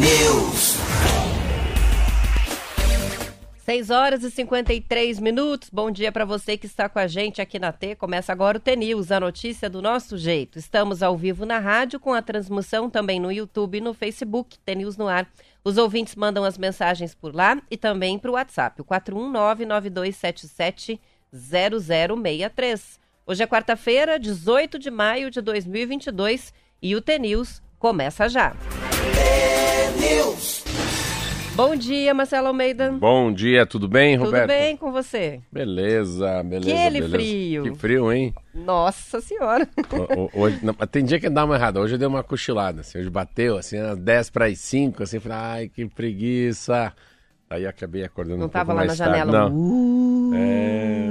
News. 6 horas e 53 minutos. Bom dia para você que está com a gente aqui na T. Começa agora o T-News, a notícia do nosso jeito. Estamos ao vivo na rádio com a transmissão também no YouTube e no Facebook, T-News no ar. Os ouvintes mandam as mensagens por lá e também para o WhatsApp, o 41992770063. Hoje é quarta-feira, 18 de maio de 2022 e o T-News começa já. News. Bom dia, Marcelo Almeida. Bom dia, tudo bem, Roberto? Tudo bem com você? Beleza, beleza. Aquele beleza. frio. Que frio, hein? Nossa Senhora. O- o- hoje, não, tem dia que dá uma errada. Hoje eu dei uma cochilada. Assim, hoje bateu, assim, às 10 para as 5, assim, falei, ai, que preguiça. Aí acabei acordando Não um tava lá na mais janela. tarde. Não, Uh, é...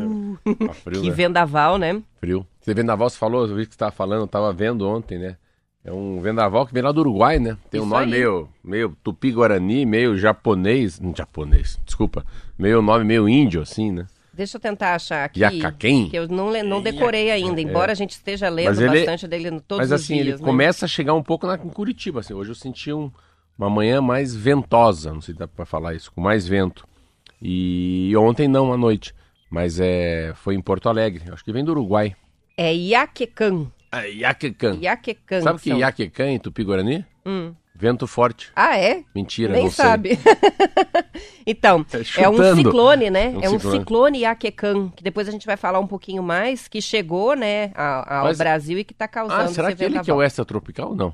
Tá frio, que né? vendaval, né? Frio. Você vendaval, você falou, eu vi que você estava falando, eu tava vendo ontem, né? É um vendaval que vem lá do Uruguai, né? Tem um Isso nome aí. meio, meio tupi-guarani, meio japonês. Não, japonês, desculpa. Meio nome meio índio, assim, né? Deixa eu tentar achar aqui. Yacaquém? Que eu não, não decorei ainda, embora a gente esteja lendo Mas ele- bastante dele no- todos Mas os assim, dias. ele né? começa a chegar um pouco na, em Curitiba. Assim. Hoje eu senti um- uma manhã mais ventosa, não sei se dá pra falar isso, com mais vento. E ontem não, à noite. Mas é, foi em Porto Alegre. Acho que vem do Uruguai. É Iaquecan. Ah, Iaquecã. Iaquecan. Sabe o que é são. Iaquecã em Tupi-Guarani? Hum. Vento forte. Ah, é? Mentira, Nem não sei. sabe. então, Tá é um ciclone, né? É um É um ciclone. ciclone Iaquecan, que depois a gente vai falar um pouquinho mais, que chegou, né, a- ao Mas- Brasil e que está causando Ah, será que ele que é o extratropical? Não.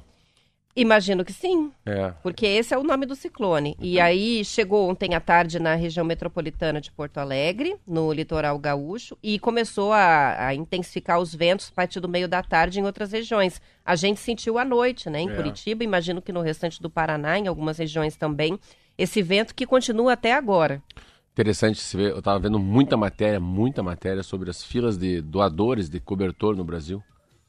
Imagino que sim. É. Porque esse é o nome do ciclone. E aí chegou ontem à tarde na região metropolitana de Porto Alegre, no litoral gaúcho, e começou a, a intensificar os ventos a partir do meio da tarde em outras regiões. A gente sentiu à noite, né, em É. Curitiba, imagino que no restante do Paraná, em algumas regiões também, esse vento que continua até agora. Interessante se ver. Eu tava vendo muita matéria, muita matéria sobre as filas de doadores de cobertor no Brasil.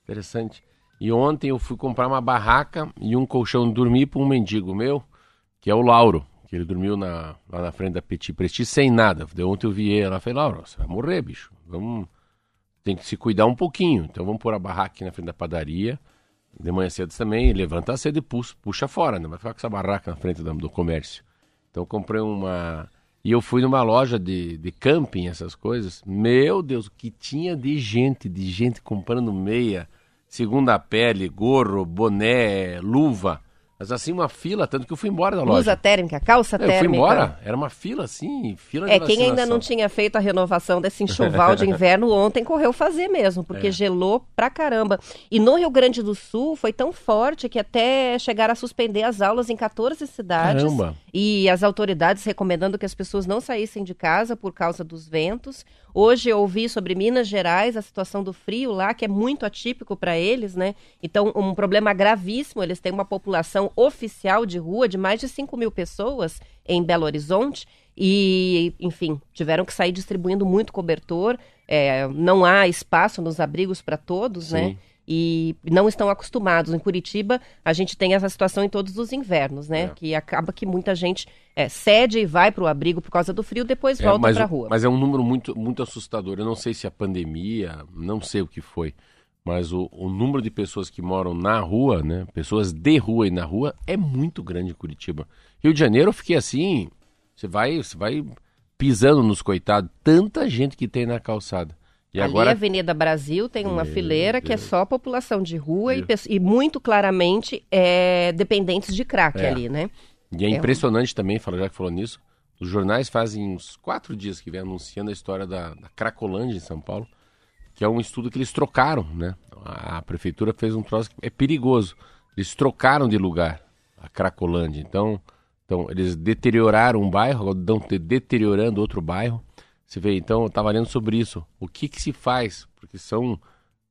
Interessante. E ontem eu fui comprar uma barraca e um colchão dormir para um mendigo meu, que é o Lauro, que ele dormiu na, lá na frente da Petit Presti sem nada. De ontem eu vi ele lá, falei, Lauro, você vai morrer, bicho. Vamos, tem que se cuidar um pouquinho. Então vamos pôr a barraca aqui na frente da padaria. De manhã cedo também, levanta cedo e puxa, puxa fora, né? Vai ficar com essa barraca na frente da- do comércio. Então eu comprei uma. E eu fui numa loja de, de camping, essas coisas. Meu Deus, o que tinha de gente, de gente comprando meia, segunda pele, gorro, boné, luva. Mas assim, uma fila, tanto que eu fui embora da loja. Blusa térmica, calça eu fui térmica. embora, era uma fila assim, fila É, de quem ainda não tinha feito a renovação desse enxoval de inverno ontem correu fazer mesmo, É. porque gelou pra caramba. E no Rio Grande do Sul foi tão forte que até chegaram a suspender as aulas em 14 cidades. Caramba. E as autoridades recomendando que as pessoas não saíssem de casa por causa dos ventos. Hoje eu ouvi sobre Minas Gerais, a situação do frio lá, que é muito atípico para eles, né? Então, um problema gravíssimo. Eles têm uma população oficial de rua de mais de 5 mil pessoas em Belo Horizonte. E, enfim, tiveram que sair distribuindo muito cobertor. É, não há espaço nos abrigos para todos, né? E não estão acostumados. Em Curitiba, a gente tem essa situação em todos os invernos, né? É. Que acaba que muita gente é, cede e vai para o abrigo por causa do frio, depois É, volta para a rua. mas é um número muito, muito assustador. Eu não sei se a pandemia, não sei o que foi, mas o, o número de pessoas que moram na rua, né? Pessoas de rua e na rua, é muito grande em Curitiba. Rio de Janeiro eu fiquei assim, você vai, você vai pisando nos coitados, tanta gente que tem na calçada. E Ali agora a Avenida Brasil tem uma Meu fileira que é Deus. só população de rua e, Deus. e muito claramente é, dependentes de crack É. ali, né? E é É um- impressionante também, fala, já que falou nisso, os jornais fazem uns quatro dias que vem anunciando a história da, da Cracolândia em São Paulo, que é um estudo que eles trocaram, né? A, a prefeitura fez um troço que é perigoso. Eles trocaram de lugar a Cracolândia. Então, então eles deterioraram um bairro, estão te- deteriorando outro bairro. Você vê, então, eu estava lendo sobre isso. O que, que se faz? Porque são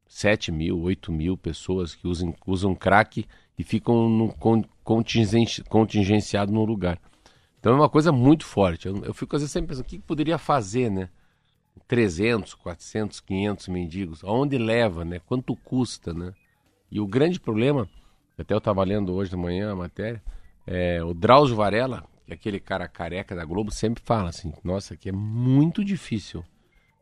7 mil, 8 mil pessoas que usam, usam crack e ficam no, con, contingente, contingenciado no lugar. Então é uma coisa muito forte. Eu, eu fico às vezes sempre pensando, o que, que poderia fazer, né? 300, 400, 500 mendigos, aonde leva, né? Quanto custa, né? E o grande problema, até eu estava lendo hoje de manhã a matéria, é o Drauzio Varela, que aquele cara careca da Globo, sempre fala assim, nossa, que é muito difícil.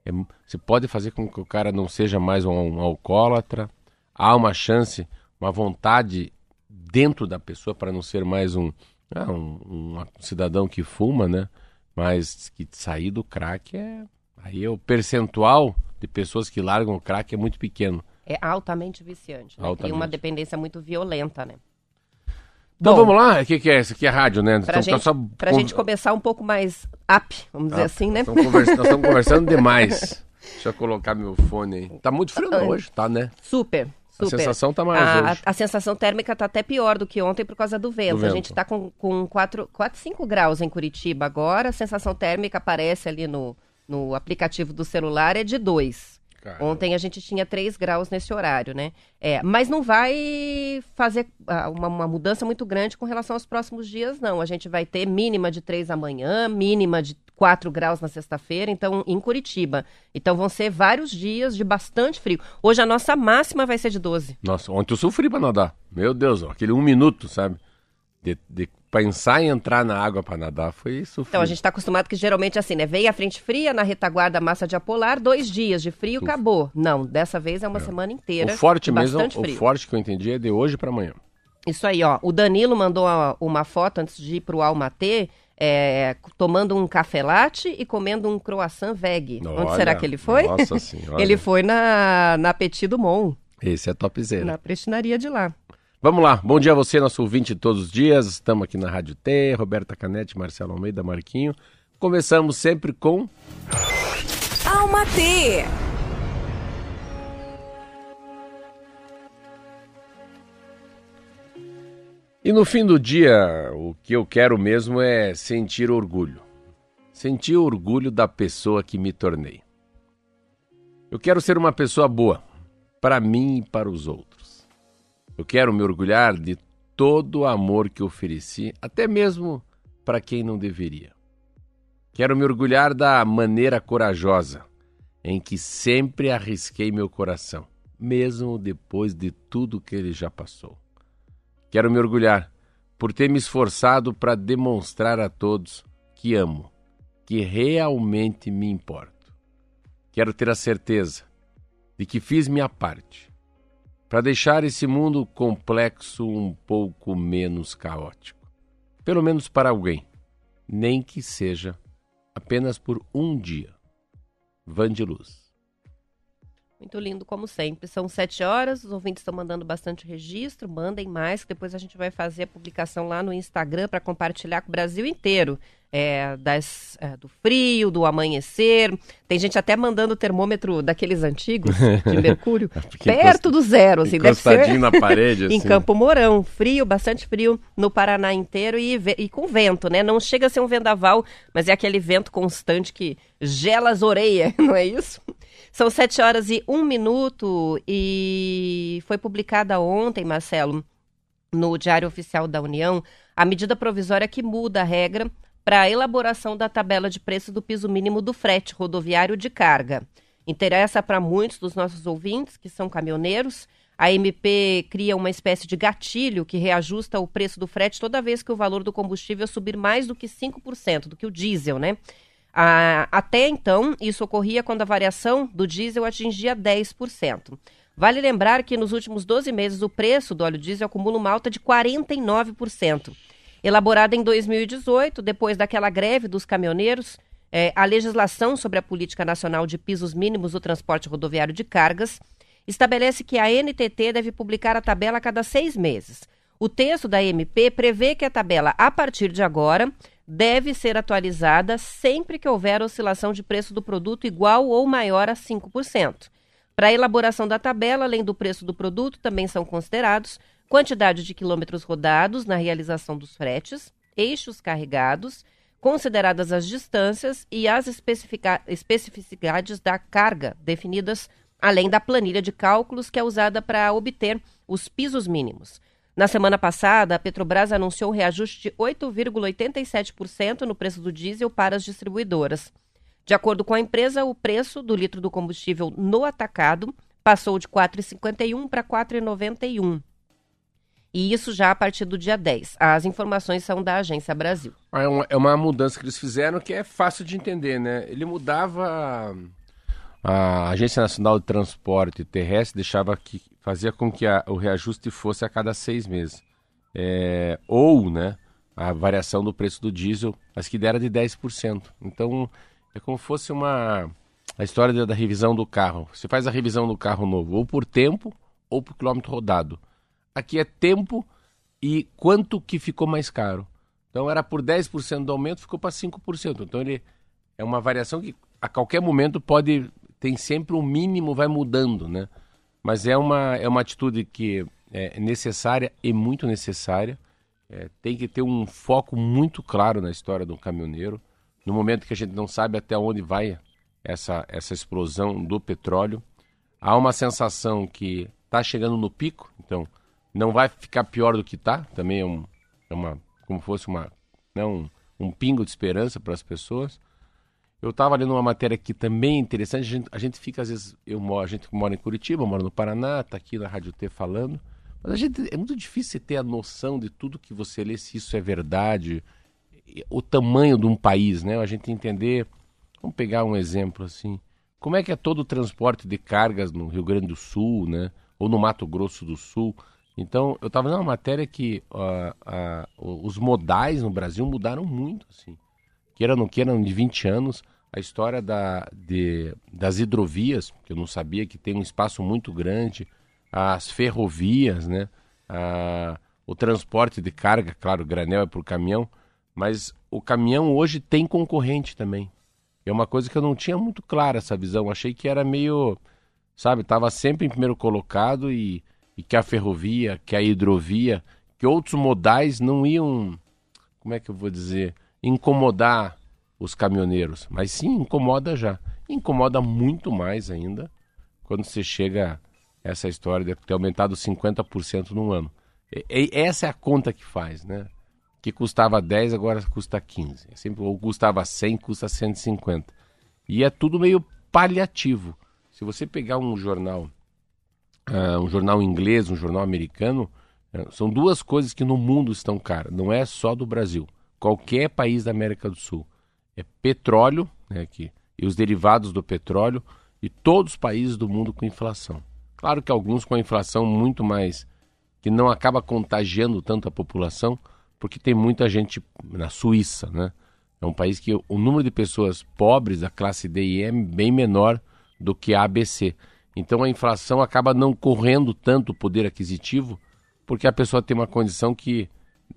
É você pode fazer com que o cara não seja mais um, um alcoólatra, há uma chance, uma vontade dentro da pessoa para não ser mais um, ah, um, um, cidadão que fuma, né? Mas que sair do crack é. Aí é o percentual de pessoas que largam o crack é muito pequeno. É altamente viciante. Né? Altamente. Tem uma dependência muito violenta, né? Então Bom, vamos lá, o que, que, é? Isso aqui é rádio, né? Pra, gente, só... pra gente começar um pouco mais up, vamos dizer assim, né? Nós estamos, nós estamos conversando demais. Deixa eu colocar meu fone aí. Tá muito frio não, hoje, tá, né? Super. Super. A sensação tá mais a, hoje. A, sensação térmica tá até pior do que ontem por causa do vento. Do vento. A gente tá com, com 4, 4, 5 graus em Curitiba agora. A sensação térmica aparece ali no, no aplicativo do celular, é de 2. Caramba. Ontem a gente tinha 3 graus nesse horário, né? É, mas não vai fazer uh, uma, uma, mudança muito grande com relação aos próximos dias, não. A gente vai ter mínima de 3 amanhã, mínima de 4 graus na sexta-feira, então em Curitiba. Então vão ser vários dias de bastante frio. Hoje a nossa máxima vai ser de 12. Nossa, ontem eu sofri para nadar. Meu Deus, ó, aquele um minuto, sabe? De, de pensar em entrar na água para nadar foi sofrido. Então, a gente está acostumado que geralmente é assim, né? Vem a frente fria, na retaguarda massa de apolar, dois dias de frio, Uf. acabou. Não, dessa vez é uma é. semana inteira. O forte mesmo, frio. o forte que eu entendi é de hoje para amanhã. Isso aí, ó. O Danilo mandou uma foto antes de ir pro Almatê, é, tomando um café latte e comendo um croissant veg. Olha, Onde será que ele foi? Nossa senhora. ele foi na, na Petit Dumont. Esse é topzera. Na prestinaria de lá. Vamos lá, bom dia a você, nosso ouvinte todos os dias. Estamos aqui na Rádio T, Roberta Canete, Marcelo Almeida, Marquinho. Começamos sempre com. Alma T. E no fim do dia, o que eu quero mesmo é sentir orgulho. Sentir orgulho da pessoa que me tornei. Eu quero ser uma pessoa boa, para mim e para os outros. Eu quero me orgulhar de todo o amor que ofereci, até mesmo para quem não deveria. Quero me orgulhar da maneira corajosa em que sempre arrisquei meu coração, mesmo depois de tudo que ele já passou. Quero me orgulhar por ter me esforçado para demonstrar a todos que amo, que realmente me importo. Quero ter a certeza de que fiz minha parte para deixar esse mundo complexo um pouco menos caótico. Pelo menos para alguém, nem que seja apenas por um dia. Van de Luz. Muito lindo, como sempre. São sete horas, os ouvintes estão mandando bastante registro, mandem mais, que depois a gente vai fazer a publicação lá no Instagram para compartilhar com o Brasil inteiro é, das, é, do frio, do amanhecer. Tem gente até mandando o termômetro daqueles antigos, de mercúrio, perto do zero. Assim, deve ser na parede. em assim. Campo Mourão. Frio, bastante frio no Paraná inteiro e, e com vento, né? Não chega a ser um vendaval, mas é aquele vento constante que gela as orelhas, não é isso? São sete horas e um minuto e foi publicada ontem, Marcelo, no Diário Oficial da União, a medida provisória que muda a regra para a elaboração da tabela de preço do piso mínimo do frete rodoviário de carga. Interessa para muitos dos nossos ouvintes, que são caminhoneiros. A MP cria uma espécie de gatilho que reajusta o preço do frete toda vez que o valor do combustível subir mais do que 5%, do que o diesel, né? Ah, até então, isso ocorria quando a variação do diesel atingia 10%. Vale lembrar que nos últimos 12 meses o preço do óleo diesel acumula uma alta de 49%. Elaborada em 2018, depois daquela greve dos caminhoneiros, é, a legislação sobre a Política Nacional de Pisos Mínimos do Transporte Rodoviário de Cargas estabelece que a NTT deve publicar a tabela a cada seis meses. O texto da MP prevê que a tabela, a partir de agora, deve ser atualizada sempre que houver oscilação de preço do produto igual ou maior a 5%. Para a elaboração da tabela, além do preço do produto, também são considerados quantidade de quilômetros rodados na realização dos fretes, eixos carregados, consideradas as distâncias e as especificidades da carga definidas além da planilha de cálculos que é usada para obter os pisos mínimos. Na semana passada, a Petrobras anunciou um reajuste de 8,87% no preço do diesel para as distribuidoras. De acordo com a empresa, o preço do litro do combustível no atacado passou de R$ 4,51 para R$ 4,91. E isso já a partir do dia 10. As informações são da Agência Brasil. É uma, é uma mudança que eles fizeram que é fácil de entender, né? Ele mudava a Agência Nacional de Transporte Terrestre deixava que fazia com que a, o reajuste fosse a cada seis meses. é, ou né, a variação do preço do diesel, mas que dera de 10%. Então, é como se fosse uma a história da revisão do carro. Você faz a revisão do carro novo ou por tempo ou por quilômetro rodado. Aqui é tempo e quanto que ficou mais caro. Então era por 10% do aumento, ficou para 5%. Então ele é uma variação que a qualquer momento pode tem sempre um mínimo vai mudando, né? Mas é uma é uma atitude que é necessária e muito necessária. É, tem que ter um foco muito claro na história do caminhoneiro. No momento que a gente não sabe até onde vai essa essa explosão do petróleo, há uma sensação que está chegando no pico. Então não vai ficar pior do que está. Também é, um, é uma, como fosse uma, né, um, um pingo de esperança para as pessoas. Eu estava lendo uma matéria que também é interessante. A gente, a gente fica, às vezes, eu moro, a gente mora em Curitiba, mora no Paraná, está aqui na Rádio T falando. Mas a gente, é muito difícil ter a noção de tudo que você lê, se isso é verdade, o tamanho de um país, né? A gente entender. Vamos pegar um exemplo assim. Como é que é todo o transporte de cargas no Rio Grande do Sul, né? Ou no Mato Grosso do Sul? Então, eu estava numa matéria que uh, uh, os modais no Brasil mudaram muito, assim. Queira ou não queira, de 20 anos, a história da, de, das hidrovias, que eu não sabia que tem um espaço muito grande, as ferrovias, né? Uh, o transporte de carga, claro, granel é por caminhão, mas o caminhão hoje tem concorrente também. É uma coisa que eu não tinha muito clara essa visão. Achei que era meio, sabe, estava sempre em primeiro colocado e e que a ferrovia, que a hidrovia, que outros modais não iam, como é que eu vou dizer, incomodar os caminhoneiros, mas sim incomoda já. Incomoda muito mais ainda quando você chega a essa história de ter aumentado 50% no ano. E, e, essa é a conta que faz, né? Que custava 10, agora custa 15. É sempre, ou custava 100, custa 150. E é tudo meio paliativo. Se você pegar um jornal uh, um jornal inglês, um jornal americano, uh, são duas coisas que no mundo estão caras. Não é só do Brasil. Qualquer país da América do Sul. É petróleo, né, aqui, e os derivados do petróleo, e todos os países do mundo com inflação. Claro que alguns com a inflação muito mais, que não acaba contagiando tanto a população, porque tem muita gente na Suíça, né? É um país que o número de pessoas pobres da classe D e E é bem menor do que a ABC. Então a inflação acaba não correndo tanto o poder aquisitivo, porque a pessoa tem uma condição que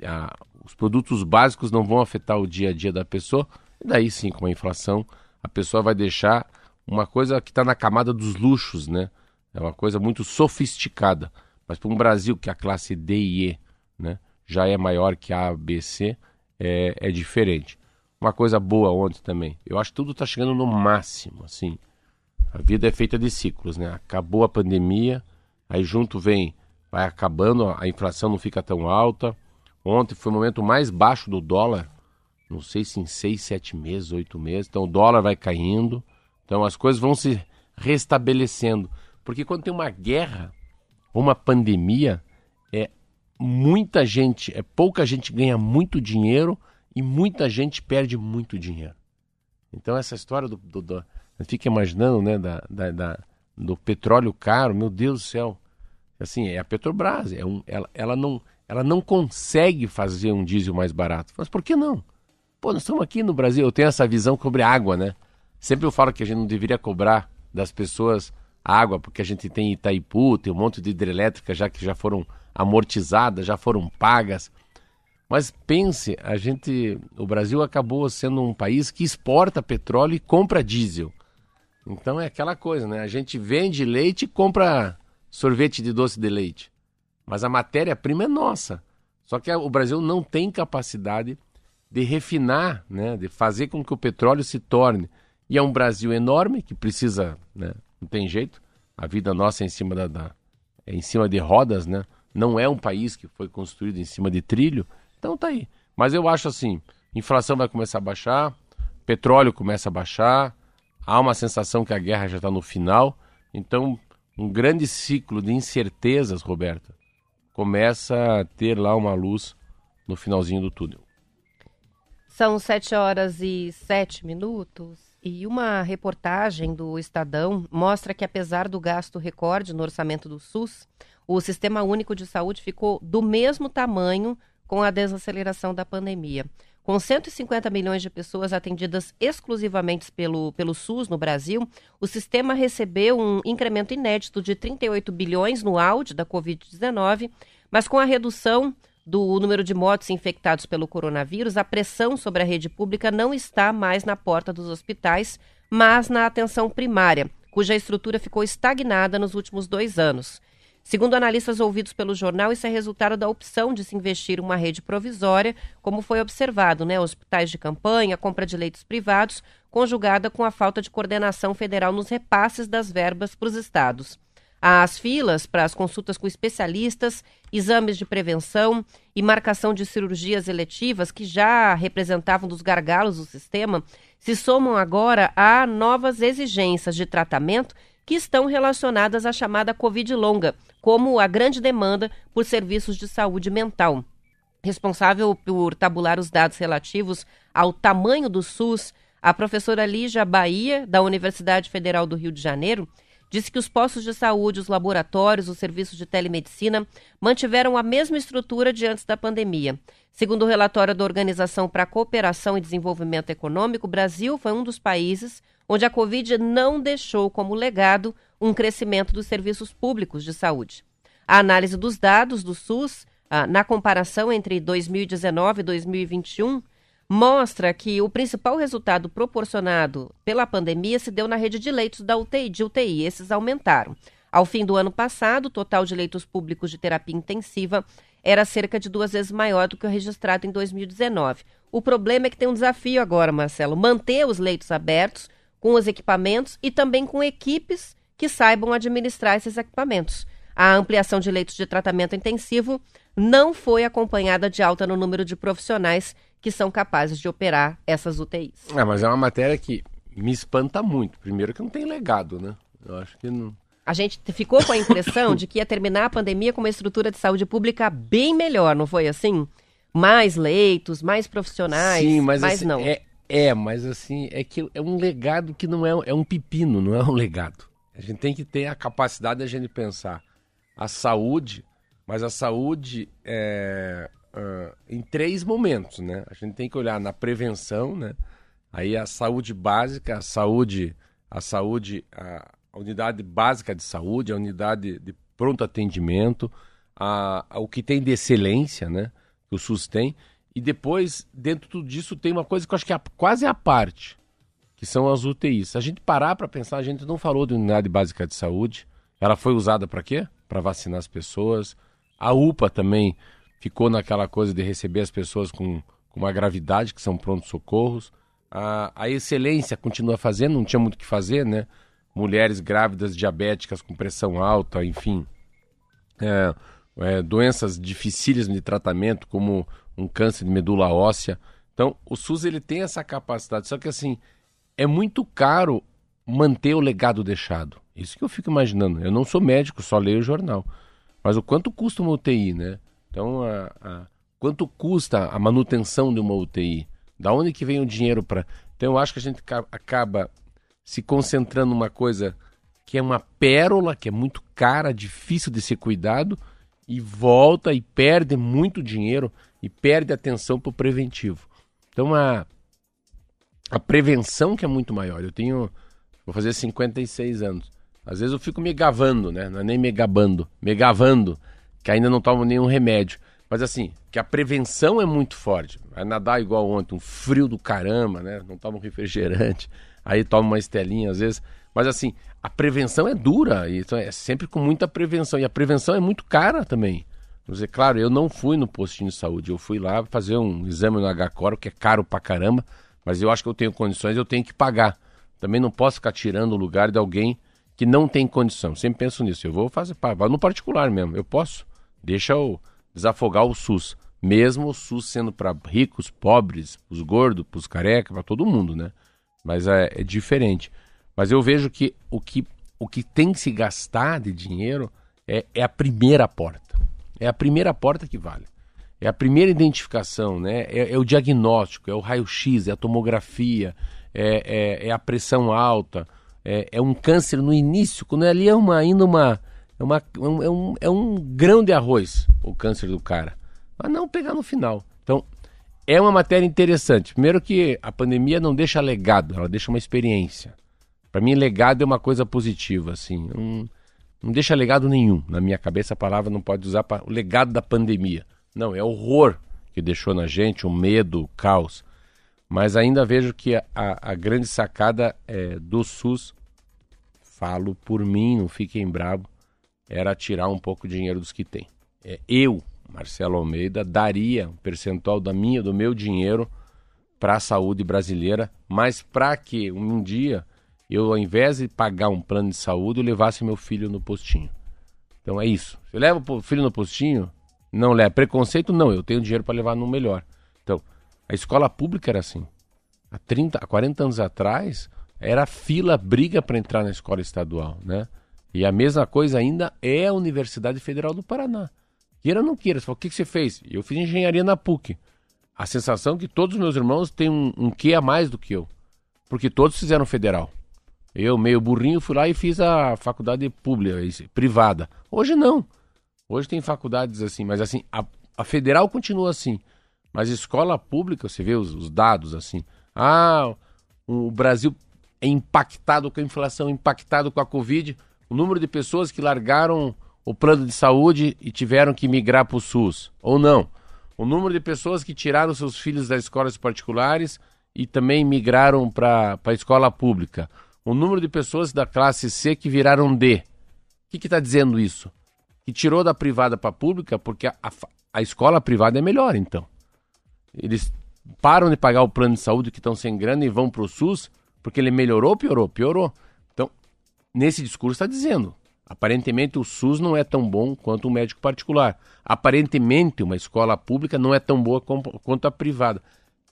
a, os produtos básicos não vão afetar o dia a dia da pessoa. E daí sim, com a inflação, a pessoa vai deixar uma coisa que está na camada dos luxos, né? É uma coisa muito sofisticada. Mas para um Brasil que a classe D e E né, já é maior que a ABC, é, é diferente. Uma coisa boa ontem também. Eu acho que tudo está chegando no máximo, assim. A vida é feita de ciclos, né? Acabou a pandemia, aí junto vem, vai acabando, a inflação não fica tão alta. Ontem foi o momento mais baixo do dólar, não sei se em seis, sete meses, oito meses. Então o dólar vai caindo, então as coisas vão se restabelecendo. Porque quando tem uma guerra, uma pandemia, é muita gente, é pouca gente ganha muito dinheiro e muita gente perde muito dinheiro. Então essa história do, do, do fica imaginando, né, da, da, da, do petróleo caro, meu Deus do céu. Assim, é a Petrobras, é um, ela, ela, não, ela não consegue fazer um diesel mais barato. Mas por que não? Pô, nós estamos aqui no Brasil, eu tenho essa visão sobre água, né? Sempre eu falo que a gente não deveria cobrar das pessoas água, porque a gente tem Itaipu, tem um monte de hidrelétricas já que já foram amortizadas, já foram pagas. Mas pense, a gente, o Brasil acabou sendo um país que exporta petróleo e compra diesel. Então é aquela coisa, né? A gente vende leite e compra sorvete de doce de leite. Mas a matéria-prima é nossa. Só que o Brasil não tem capacidade de refinar, né? de fazer com que o petróleo se torne. E é um Brasil enorme que precisa, né? não tem jeito. A vida nossa é em cima da, da é em cima de rodas, né? Não é um país que foi construído em cima de trilho. Então tá aí. Mas eu acho assim, inflação vai começar a baixar, petróleo começa a baixar, há uma sensação que a guerra já está no final. Então, um grande ciclo de incertezas, Roberta, começa a ter lá uma luz no finalzinho do túnel. São sete horas e sete minutos. E uma reportagem do Estadão mostra que, apesar do gasto recorde no orçamento do SUS, o Sistema Único de Saúde ficou do mesmo tamanho com a desaceleração da pandemia. Com 150 milhões de pessoas atendidas exclusivamente pelo, pelo SUS no Brasil, o sistema recebeu um incremento inédito de 38 bilhões no auge da Covid-19, mas com a redução do número de mortos infectados pelo coronavírus, a pressão sobre a rede pública não está mais na porta dos hospitais, mas na atenção primária, cuja estrutura ficou estagnada nos últimos dois anos. Segundo analistas ouvidos pelo jornal, isso é resultado da opção de se investir em uma rede provisória, como foi observado, né? Hospitais de campanha, compra de leitos privados, conjugada com a falta de coordenação federal nos repasses das verbas para os estados. As filas para as consultas com especialistas, exames de prevenção e marcação de cirurgias eletivas, que já representavam dos gargalos do sistema, se somam agora a novas exigências de tratamento que estão relacionadas à chamada Covid longa, como a grande demanda por serviços de saúde mental. Responsável por tabular os dados relativos ao tamanho do SUS, a professora Lígia Bahia, da Universidade Federal do Rio de Janeiro, disse que os postos de saúde, os laboratórios, os serviços de telemedicina mantiveram a mesma estrutura de antes da pandemia. Segundo o relatório da Organização para a Cooperação e Desenvolvimento Econômico, o Brasil foi um dos países onde a Covid não deixou como legado um crescimento dos serviços públicos de saúde. A análise dos dados do SUS, ah, na comparação entre 2019 e 2021, mostra que o principal resultado proporcionado pela pandemia se deu na rede de leitos da UTI, de UTI. Esses aumentaram. Ao fim do ano passado, o total de leitos públicos de terapia intensiva era cerca de duas vezes maior do que o registrado em 2019. O problema é que tem um desafio agora, Marcelo: manter os leitos abertos com os equipamentos e também com equipes que saibam administrar esses equipamentos. A ampliação de leitos de tratamento intensivo não foi acompanhada de alta no número de profissionais que são capazes de operar essas UTIs. É, mas é uma matéria que me espanta muito. Primeiro que não tem legado, né? Eu acho que não. A gente ficou com a impressão de que ia terminar a pandemia com uma estrutura de saúde pública bem melhor, não foi assim? Mais leitos, mais profissionais, Sim, mas, mas assim, não. É, é, mas assim, é que é um legado que não é, é um pepino, não é um legado. A gente tem que ter a capacidade de a gente pensar a saúde, mas a saúde é, uh, em três momentos, né? A gente tem que olhar na prevenção, né? Aí a saúde básica, a saúde, a saúde, a, unidade básica de saúde, a unidade de pronto atendimento, a, a, o que tem de excelência, né? Que o SUS tem. E depois, dentro disso, tem uma coisa que eu acho que é quase a parte, que são as UTIs. Se a gente parar para pensar, a gente não falou de unidade básica de saúde. Ela foi usada para quê? Para vacinar as pessoas. A UPA também ficou naquela coisa de receber as pessoas com, com uma gravidade, que são prontos socorros. A, a excelência continua fazendo, não tinha muito o que fazer, né? Mulheres grávidas, diabéticas, com pressão alta, enfim. É, é, doenças dificílimas de tratamento, como um câncer de medula óssea. Então, o SUS ele tem essa capacidade, só que assim, é muito caro manter o legado deixado. Isso que eu fico imaginando. Eu não sou médico, só leio o jornal. Mas o quanto custa uma UTI, né? Então, a, a, quanto custa a manutenção de uma UTI? Da onde que vem o dinheiro para... Então, eu acho que a gente acaba se concentrando numa coisa que é uma pérola, que é muito cara, difícil de ser cuidado, e volta e perde muito dinheiro e perde atenção para o preventivo. Então, a, a prevenção que é muito maior. Eu tenho... Vou fazer 56 anos. Às vezes eu fico me gavando, né? Não é nem me gabando, me gavando que ainda não tomam nenhum remédio. Mas assim, que a prevenção é muito forte. Vai nadar igual ontem, um frio do caramba, né? Não toma um refrigerante, aí toma uma estelinha às vezes. Mas assim, a prevenção é dura, então é sempre com muita prevenção. E a prevenção é muito cara também. Dizer, claro, eu não fui no postinho de saúde, eu fui lá fazer um exame no HCOR, que é caro pra caramba, mas eu acho que eu tenho condições, eu tenho que pagar. Também não posso ficar tirando o lugar de alguém que não tem condição. Sempre penso nisso. Eu vou fazer no particular mesmo, eu posso. Deixa eu desafogar o SUS. Mesmo o SUS sendo para ricos, pobres, os gordos, os carecas, para todo mundo, né? Mas é, é, diferente. Mas eu vejo que o, que o que tem que se gastar de dinheiro é, é a primeira porta. É a primeira porta que vale. É a primeira identificação, né? É, é o diagnóstico, é o raio-x, é a tomografia, é, é, é a pressão alta, é, é, um câncer no início, quando ali é uma, ainda uma é, uma, é, um, é um grão de arroz o câncer do cara, mas não pegar no final. Então, é uma matéria interessante. Primeiro que a pandemia não deixa legado, ela deixa uma experiência. Para mim, legado é uma coisa positiva, assim. Um, não deixa legado nenhum. Na minha cabeça, a palavra não pode usar para o legado da pandemia. Não, é horror que deixou na gente, o medo, o caos. Mas ainda vejo que a, a grande sacada é, do SUS, falo por mim, não fiquem bravo, era tirar um pouco de dinheiro dos que tem. É, eu, Marcelo Almeida, daria um percentual da minha, do meu dinheiro para a saúde brasileira, mas para que um dia eu, ao invés de pagar um plano de saúde, eu levasse meu filho no postinho. Então é isso. Você leva o filho no postinho? Não leva. Preconceito? Não, eu tenho dinheiro para levar no melhor. Então, a escola pública era assim. Há 30, há 40 anos atrás, era fila, briga para entrar na escola estadual, né? E a mesma coisa ainda é a Universidade Federal do Paraná. Queira ou não queira, você fala, o que, que você fez? Eu fiz engenharia na PUC. A sensação é que todos os meus irmãos têm um, um quê a mais do que eu. Porque todos fizeram federal. Eu, meio burrinho, fui lá e fiz a faculdade pública, privada. Hoje não. Hoje tem faculdades assim, mas assim, a, a federal continua assim. Mas escola pública, você vê os, os dados assim. Ah, o Brasil é impactado com a inflação, impactado com a Covid o número de pessoas que largaram o plano de saúde e tiveram que migrar para o SUS, ou não. O número de pessoas que tiraram seus filhos das escolas particulares e também migraram para a escola pública. O número de pessoas da classe C que viraram D. O que está dizendo isso? Que tirou da privada para a pública porque a, a, a escola privada é melhor, então. Eles param de pagar o plano de saúde que estão sem grana e vão para o SUS porque ele melhorou ou piorou? Piorou nesse discurso está dizendo. Aparentemente o SUS não é tão bom quanto um médico particular. Aparentemente uma escola pública não é tão boa quanto a privada.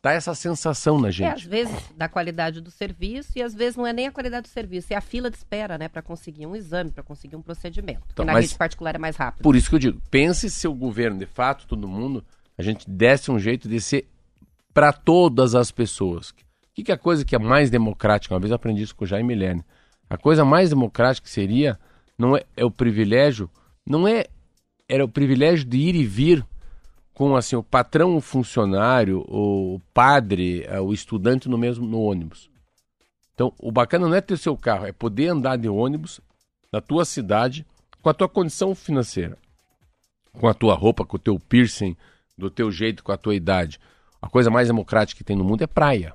Tá essa sensação na gente. É, às vezes da qualidade do serviço e às vezes não é nem a qualidade do serviço, é a fila de espera, né, para conseguir um exame, para conseguir um procedimento. Então, na rede particular é mais rápido. Por isso que eu digo, pense se o governo, de fato, todo mundo, a gente desse um jeito de ser para todas as pessoas. O que, que é a coisa que é mais democrática? Uma vez eu aprendi isso com o Jaime Lerner. A coisa mais democrática seria não é, é o privilégio, não é era o privilégio de ir e vir com assim o patrão, o funcionário, o padre, é, o estudante no mesmo no ônibus. Então, o bacana não é ter seu carro, é poder andar de ônibus na tua cidade com a tua condição financeira, com a tua roupa, com o teu piercing, do teu jeito, com a tua idade. A coisa mais democrática que tem no mundo é praia.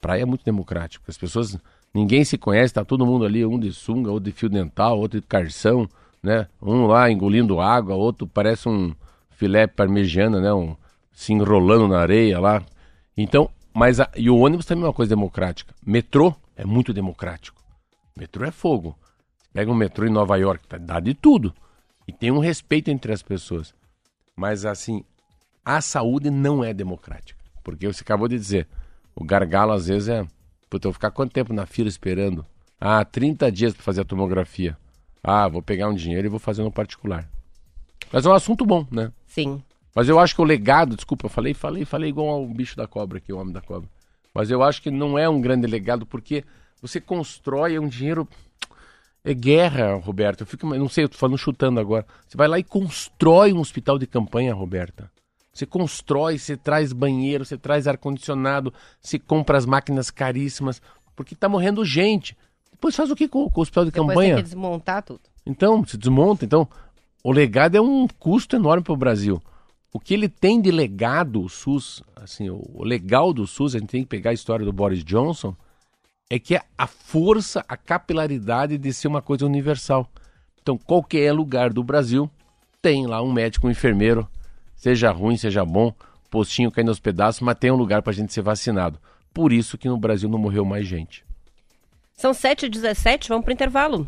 Praia é muito democrática. As pessoas ninguém se conhece, tá todo mundo ali, um de sunga, outro de fio dental, outro de carção, né? Um lá engolindo água, outro parece um filé parmegiana, né? Um, se enrolando na areia lá. Então, mas a, e o ônibus também é uma coisa democrática. Metrô é muito democrático. Metrô é fogo. Pega um metrô em Nova York, tá, dá de tudo. E tem um respeito entre as pessoas. Mas assim, a saúde não é democrática. Porque você acabou de dizer, o gargalo às vezes é Puta, eu vou ficar quanto tempo na fila esperando? Ah, 30 dias para fazer a tomografia. Ah, vou pegar um dinheiro e vou fazer no particular. Mas é um assunto bom, né? Sim. Mas eu acho que o legado, desculpa, eu falei, falei, falei igual ao bicho da cobra aqui, o homem da cobra. Mas eu acho que não é um grande legado porque você constrói um dinheiro. É guerra, Roberto. Eu fico, não sei, eu tô falando chutando agora. Você vai lá e constrói um hospital de campanha, Roberta. Você constrói, você traz banheiro, você traz ar-condicionado, você compra as máquinas caríssimas, porque está morrendo gente. Depois faz o que com, com o hospital de Depois campanha? Tem que desmontar tudo. Então, se desmonta. Então, o legado é um custo enorme para o Brasil. O que ele tem de legado, o SUS, assim, o legal do SUS, a gente tem que pegar a história do Boris Johnson, é que é a força, a capilaridade de ser uma coisa universal. Então, qualquer lugar do Brasil tem lá um médico, um enfermeiro, seja ruim, seja bom, postinho caindo aos pedaços, mas tem um lugar para a gente ser vacinado. Por isso que no Brasil não morreu mais gente. São 7h17, vamos para o intervalo.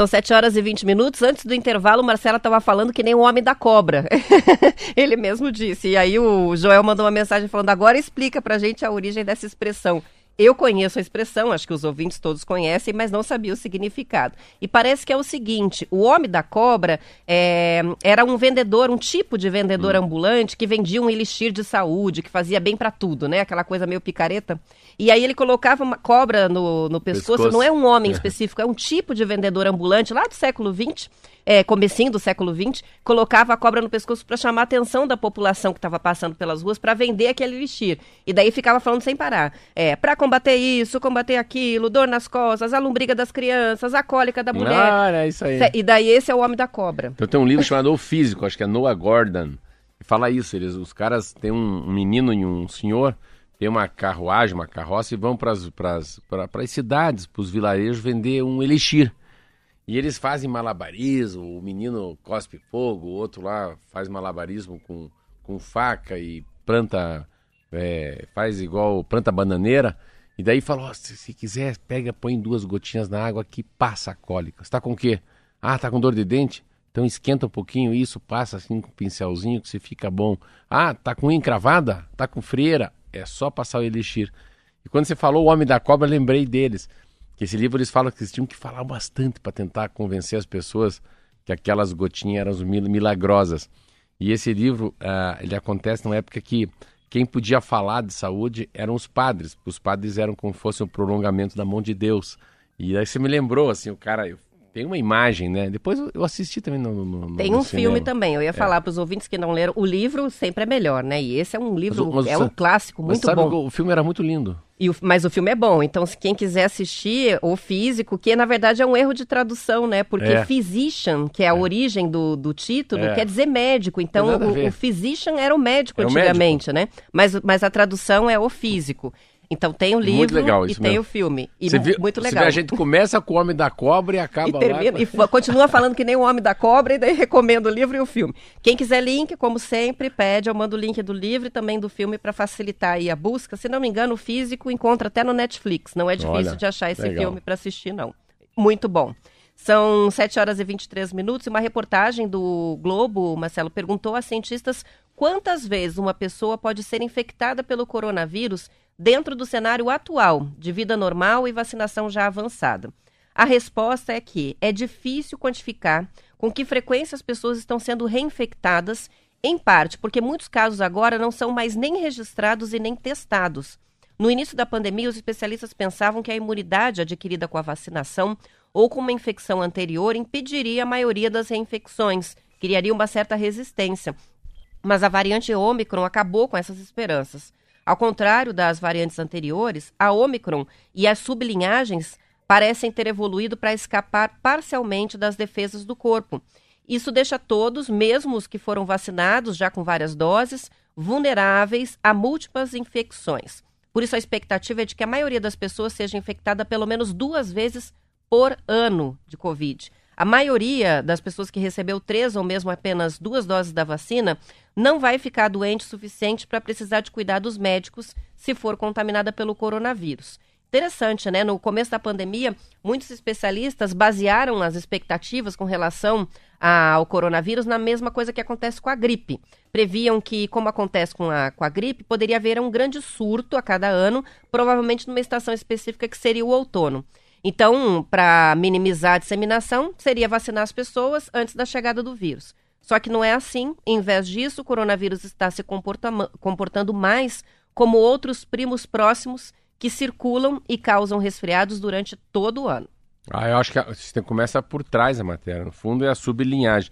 São 7 horas e 20 minutos. Antes do intervalo, Marcela estava falando que nem o homem da cobra. Ele mesmo disse. E aí o Joel mandou uma mensagem falando: agora explica pra gente a origem dessa expressão. Eu conheço a expressão, acho que os ouvintes todos conhecem, mas não sabia o significado. E parece que é o seguinte: o homem da cobra é, era um vendedor, um tipo de vendedor hum. ambulante que vendia um elixir de saúde, que fazia bem para tudo, né? Aquela coisa meio picareta. E aí ele colocava uma cobra no, no pescoço, pescoço. não é um homem específico, é um tipo de vendedor ambulante lá do século XX é, comecinho do século XX, colocava a cobra no pescoço para chamar a atenção da população que estava passando pelas ruas para vender aquele elixir. E daí ficava falando sem parar. É, para combater isso, combater aquilo, dor nas costas, a lombriga das crianças, a cólica da mulher. Ah, é isso aí. E daí esse é o homem da cobra. Então tem um livro chamado O Físico, acho que é Noah Gordon. Fala isso, eles, os caras têm um, um menino e um senhor tem uma carruagem, uma carroça e vão para as cidades, para os vilarejos vender um elixir. E eles fazem malabarismo, o menino cospe fogo, o outro lá faz malabarismo com, com faca e planta, é, faz igual planta bananeira. E daí falou, oh, se, se, quiser, pega, põe duas gotinhas na água que passa a cólica. Você tá com o quê? Ah, tá com dor de dente? Então esquenta um pouquinho isso, passa assim com um pincelzinho que você fica bom. Ah, tá com encravada? Tá com freira? É só passar o elixir. E quando você falou o Homem da Cobra, lembrei deles. Que esse livro eles falam que eles tinham que falar bastante para tentar convencer as pessoas que aquelas gotinhas eram milagrosas. E esse livro, uh, ele acontece numa época que quem podia falar de saúde eram os padres. Os padres eram como se fosse um prolongamento da mão de Deus. E aí você me lembrou, assim, o cara, tem uma imagem, né? Depois eu assisti também no. no Tem um filme também. Eu ia é. falar para os ouvintes que não leram. O livro sempre é melhor, né? E esse é um livro, mas, mas, é um clássico muito sabe, bom. O filme era muito lindo. E o, mas o filme é bom. Então, se quem quiser assistir, o físico, que na verdade é um erro de tradução, né? Porque é. physician, que é a é. origem do, do título, é. quer dizer médico. Então, o, o, physician era o médico antigamente, o médico. né? Mas, mas a tradução é o físico. Então tem o livro legal, e tem o filme. E viu, muito legal. Vê, a gente começa com o Homem da Cobra e acaba e termina, lá. E continua falando que nem o Homem da Cobra e daí recomendo o livro e o filme. Quem quiser link, como sempre, pede, eu mando o link do livro e também do filme para facilitar aí a busca. Se não me engano, o físico encontra até no Netflix. Não é difícil Olha, de achar esse legal. filme para assistir, não. Muito bom. São 7 horas e 23 minutos e uma reportagem do Globo, Marcelo, perguntou a cientistas quantas vezes uma pessoa pode ser infectada pelo coronavírus dentro do cenário atual de vida normal e vacinação já avançada? A resposta é que é difícil quantificar com que frequência as pessoas estão sendo reinfectadas, em parte porque muitos casos agora não são mais nem registrados e nem testados. No início da pandemia, os especialistas pensavam que a imunidade adquirida com a vacinação ou com uma infecção anterior impediria a maioria das reinfecções, criaria uma certa resistência. Mas a variante Ômicron acabou com essas esperanças. Ao contrário das variantes anteriores, a Omicron e as sublinhagens parecem ter evoluído para escapar parcialmente das defesas do corpo. Isso deixa todos, mesmo os que foram vacinados já com várias doses, vulneráveis a múltiplas infecções. Por isso, a expectativa é de que a maioria das pessoas seja infectada pelo menos duas vezes por ano de Covid. A maioria das pessoas que recebeu três ou mesmo apenas duas doses da vacina não vai ficar doente o suficiente para precisar de cuidados médicos se for contaminada pelo coronavírus. Interessante, né? No começo da pandemia, muitos especialistas basearam as expectativas com relação ao coronavírus na mesma coisa que acontece com a gripe. Previam que, como acontece com a, com a gripe, poderia haver um grande surto a cada ano, provavelmente numa estação específica que seria o outono. Então, para minimizar a disseminação, seria vacinar as pessoas antes da chegada do vírus. Só que não é assim. Em vez disso, o coronavírus está se comporta comportando mais como outros primos próximos que circulam e causam resfriados durante todo o ano. Ah, eu acho que você começa por trás a matéria. No fundo, é a sublinhagem.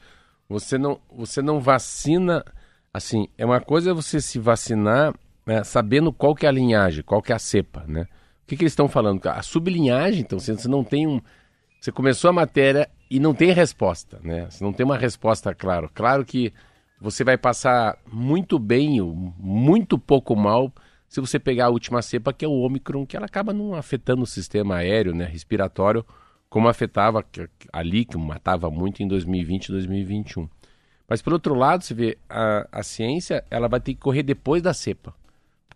Você não, você não vacina. Assim, é uma coisa você se vacinar né, sabendo qual que é a linhagem, qual que é a cepa, né? Que, que eles estão falando? A sublinhagem, então, você não tem um. Você começou a matéria e não tem resposta, né? Você não tem uma resposta clara. Claro que você vai passar muito bem, muito pouco mal, se você pegar a última cepa, que é o Omicron, que ela acaba não afetando o sistema aéreo, né, respiratório, como afetava ali, que matava muito em 2020 e 2021. Mas, por outro lado, você vê, a, a ciência ela vai ter que correr depois da cepa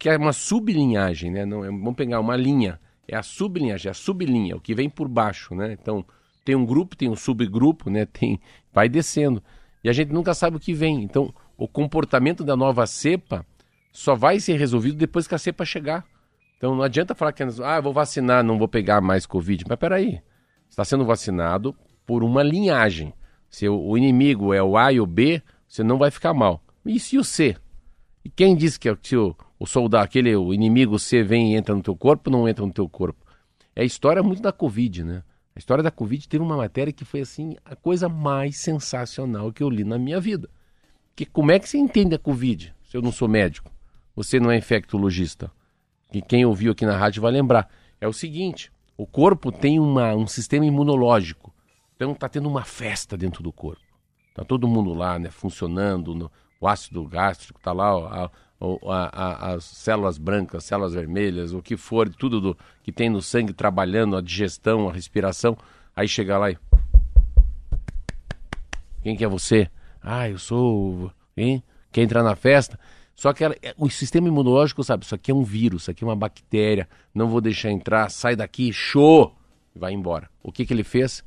que é uma sublinhagem, né? Não, é, vamos pegar uma linha, é a sublinhagem, é a sublinha, o que vem por baixo, né? Então, tem um grupo, tem um subgrupo, né? Tem, vai descendo. E a gente nunca sabe o que vem. Então, o comportamento da nova cepa só vai ser resolvido depois que a cepa chegar. Então não adianta falar que ah, vou vacinar, não vou pegar mais Covid. Mas peraí, está sendo vacinado por uma linhagem. Se o inimigo é o A e o B, você não vai ficar mal. E se o C? E quem disse que se o, o soldado, aquele o inimigo C vem e entra no teu corpo, não entra no teu corpo? É a história muito da Covid, né? A história da Covid teve uma matéria que foi assim a coisa mais sensacional que eu li na minha vida. Que como é que você entende a Covid? Se eu não sou médico, você não é infectologista. E quem ouviu aqui na rádio vai lembrar. É o seguinte: o corpo tem uma, um sistema imunológico. Então está tendo uma festa dentro do corpo. Está todo mundo lá, né, funcionando, no, o ácido gástrico está lá, a, a, a, as células brancas, células vermelhas, o que for, tudo do, que tem no sangue trabalhando, a digestão, a respiração. Aí chega lá e. Quem que é você? Ah, eu sou. Hein? Quer entrar na festa? Só que ela, o sistema imunológico sabe, isso aqui é um vírus, isso aqui é uma bactéria, não vou deixar entrar, sai daqui, show! Vai embora. O que, que ele fez?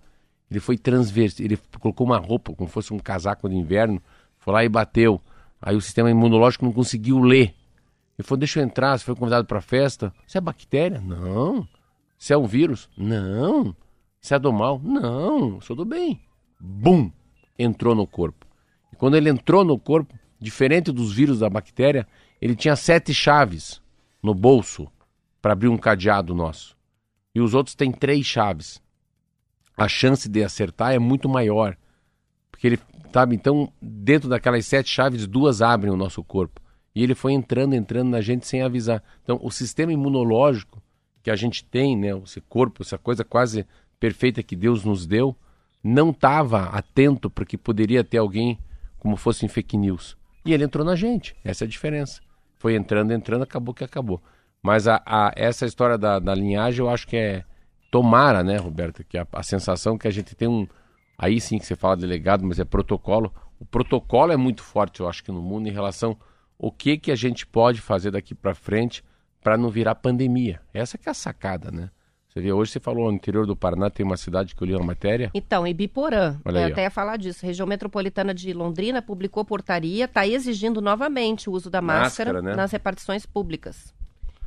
Ele foi transverso, ele colocou uma roupa como fosse um casaco de inverno, foi lá e bateu. Aí o sistema imunológico não conseguiu ler. Ele falou: Deixa eu entrar. Você foi convidado para a festa. Você é bactéria? Não. Você é um vírus? Não. Você é do mal? Não. Sou do bem. Bum! Entrou no corpo. E quando ele entrou no corpo, diferente dos vírus da bactéria, ele tinha sete chaves no bolso para abrir um cadeado nosso. E os outros têm três chaves a chance de acertar é muito maior. Porque ele, sabe, então, dentro daquelas sete chaves, duas abrem o nosso corpo. E ele foi entrando, entrando na gente sem avisar. Então, o sistema imunológico que a gente tem, né, esse corpo, essa coisa quase perfeita que Deus nos deu, não estava atento para que poderia ter alguém como fosse em fake news. E ele entrou na gente. Essa é a diferença. Foi entrando, entrando, acabou que acabou. Mas a, a essa história da, da linhagem eu acho que é Tomara, né, Roberto, que a, a sensação que a gente tem um. Aí sim que você fala delegado, mas é protocolo. O protocolo é muito forte, eu acho que no mundo, em relação o que que a gente pode fazer daqui para frente para não virar pandemia. Essa que é a sacada, né? Você vê, hoje você falou no interior do Paraná, tem uma cidade que eu li uma matéria. Então, Ibiporã, Olha eu aí, até ia falar disso. Região metropolitana de Londrina publicou portaria, está exigindo novamente o uso da máscara, Máscara, né? nas repartições públicas.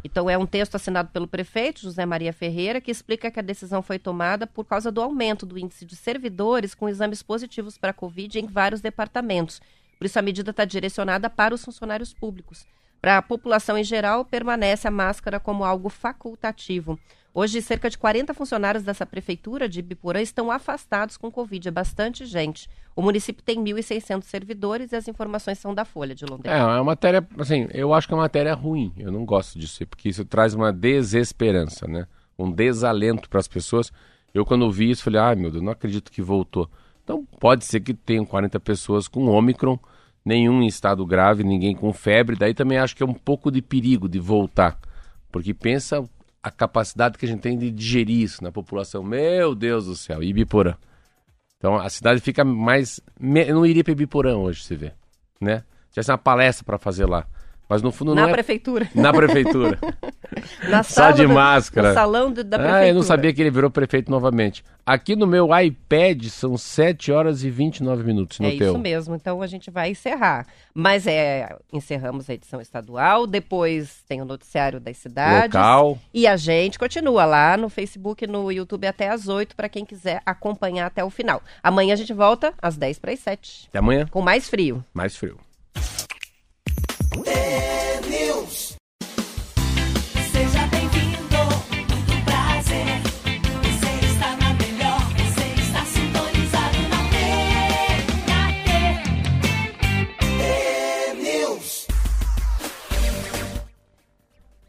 Então, é um texto assinado pelo prefeito, José Maria Ferreira, que explica que a decisão foi tomada por causa do aumento do índice de servidores com exames positivos para a Covid em vários departamentos. Por isso, a medida está direcionada para os funcionários públicos. Para a população em geral, permanece a máscara como algo facultativo. Hoje, cerca de 40 funcionários dessa prefeitura de Ibiporã estão afastados com Covid. É bastante gente. O município tem 1.600 servidores e as informações são da Folha de É, Londrina. é uma matéria, assim, eu acho que é uma matéria ruim. Eu não gosto disso, porque isso traz uma desesperança, né? Um desalento para as pessoas. Eu, quando vi isso, falei, ai meu Deus, não acredito que voltou. Então, pode ser que tenham 40 pessoas com Ômicron, nenhum em estado grave, ninguém com febre. Daí também acho que é um pouco de perigo de voltar. Porque pensa a capacidade que a gente tem de digerir isso na população. Meu Deus do céu, Ibiporã. Então a cidade fica mais. Eu não iria para Ibiporã hoje, você vê. Né? Tivesse uma palestra para fazer lá. Mas no fundo Na não é. prefeitura. Na prefeitura. Na Só sala de da- máscara. No salão de- da prefeitura. ah, eu não sabia que ele virou prefeito novamente. Aqui no meu iPad são 7 horas e 29 minutos. No É teu. isso mesmo, então a gente vai encerrar. Mas é, encerramos a edição estadual, depois tem o noticiário das cidades. Local. E a gente continua lá no Facebook e no YouTube até às 8 para quem quiser acompanhar até o final. Amanhã a gente volta às 10 para as 7, Até amanhã. com mais frio. Mais frio. Seja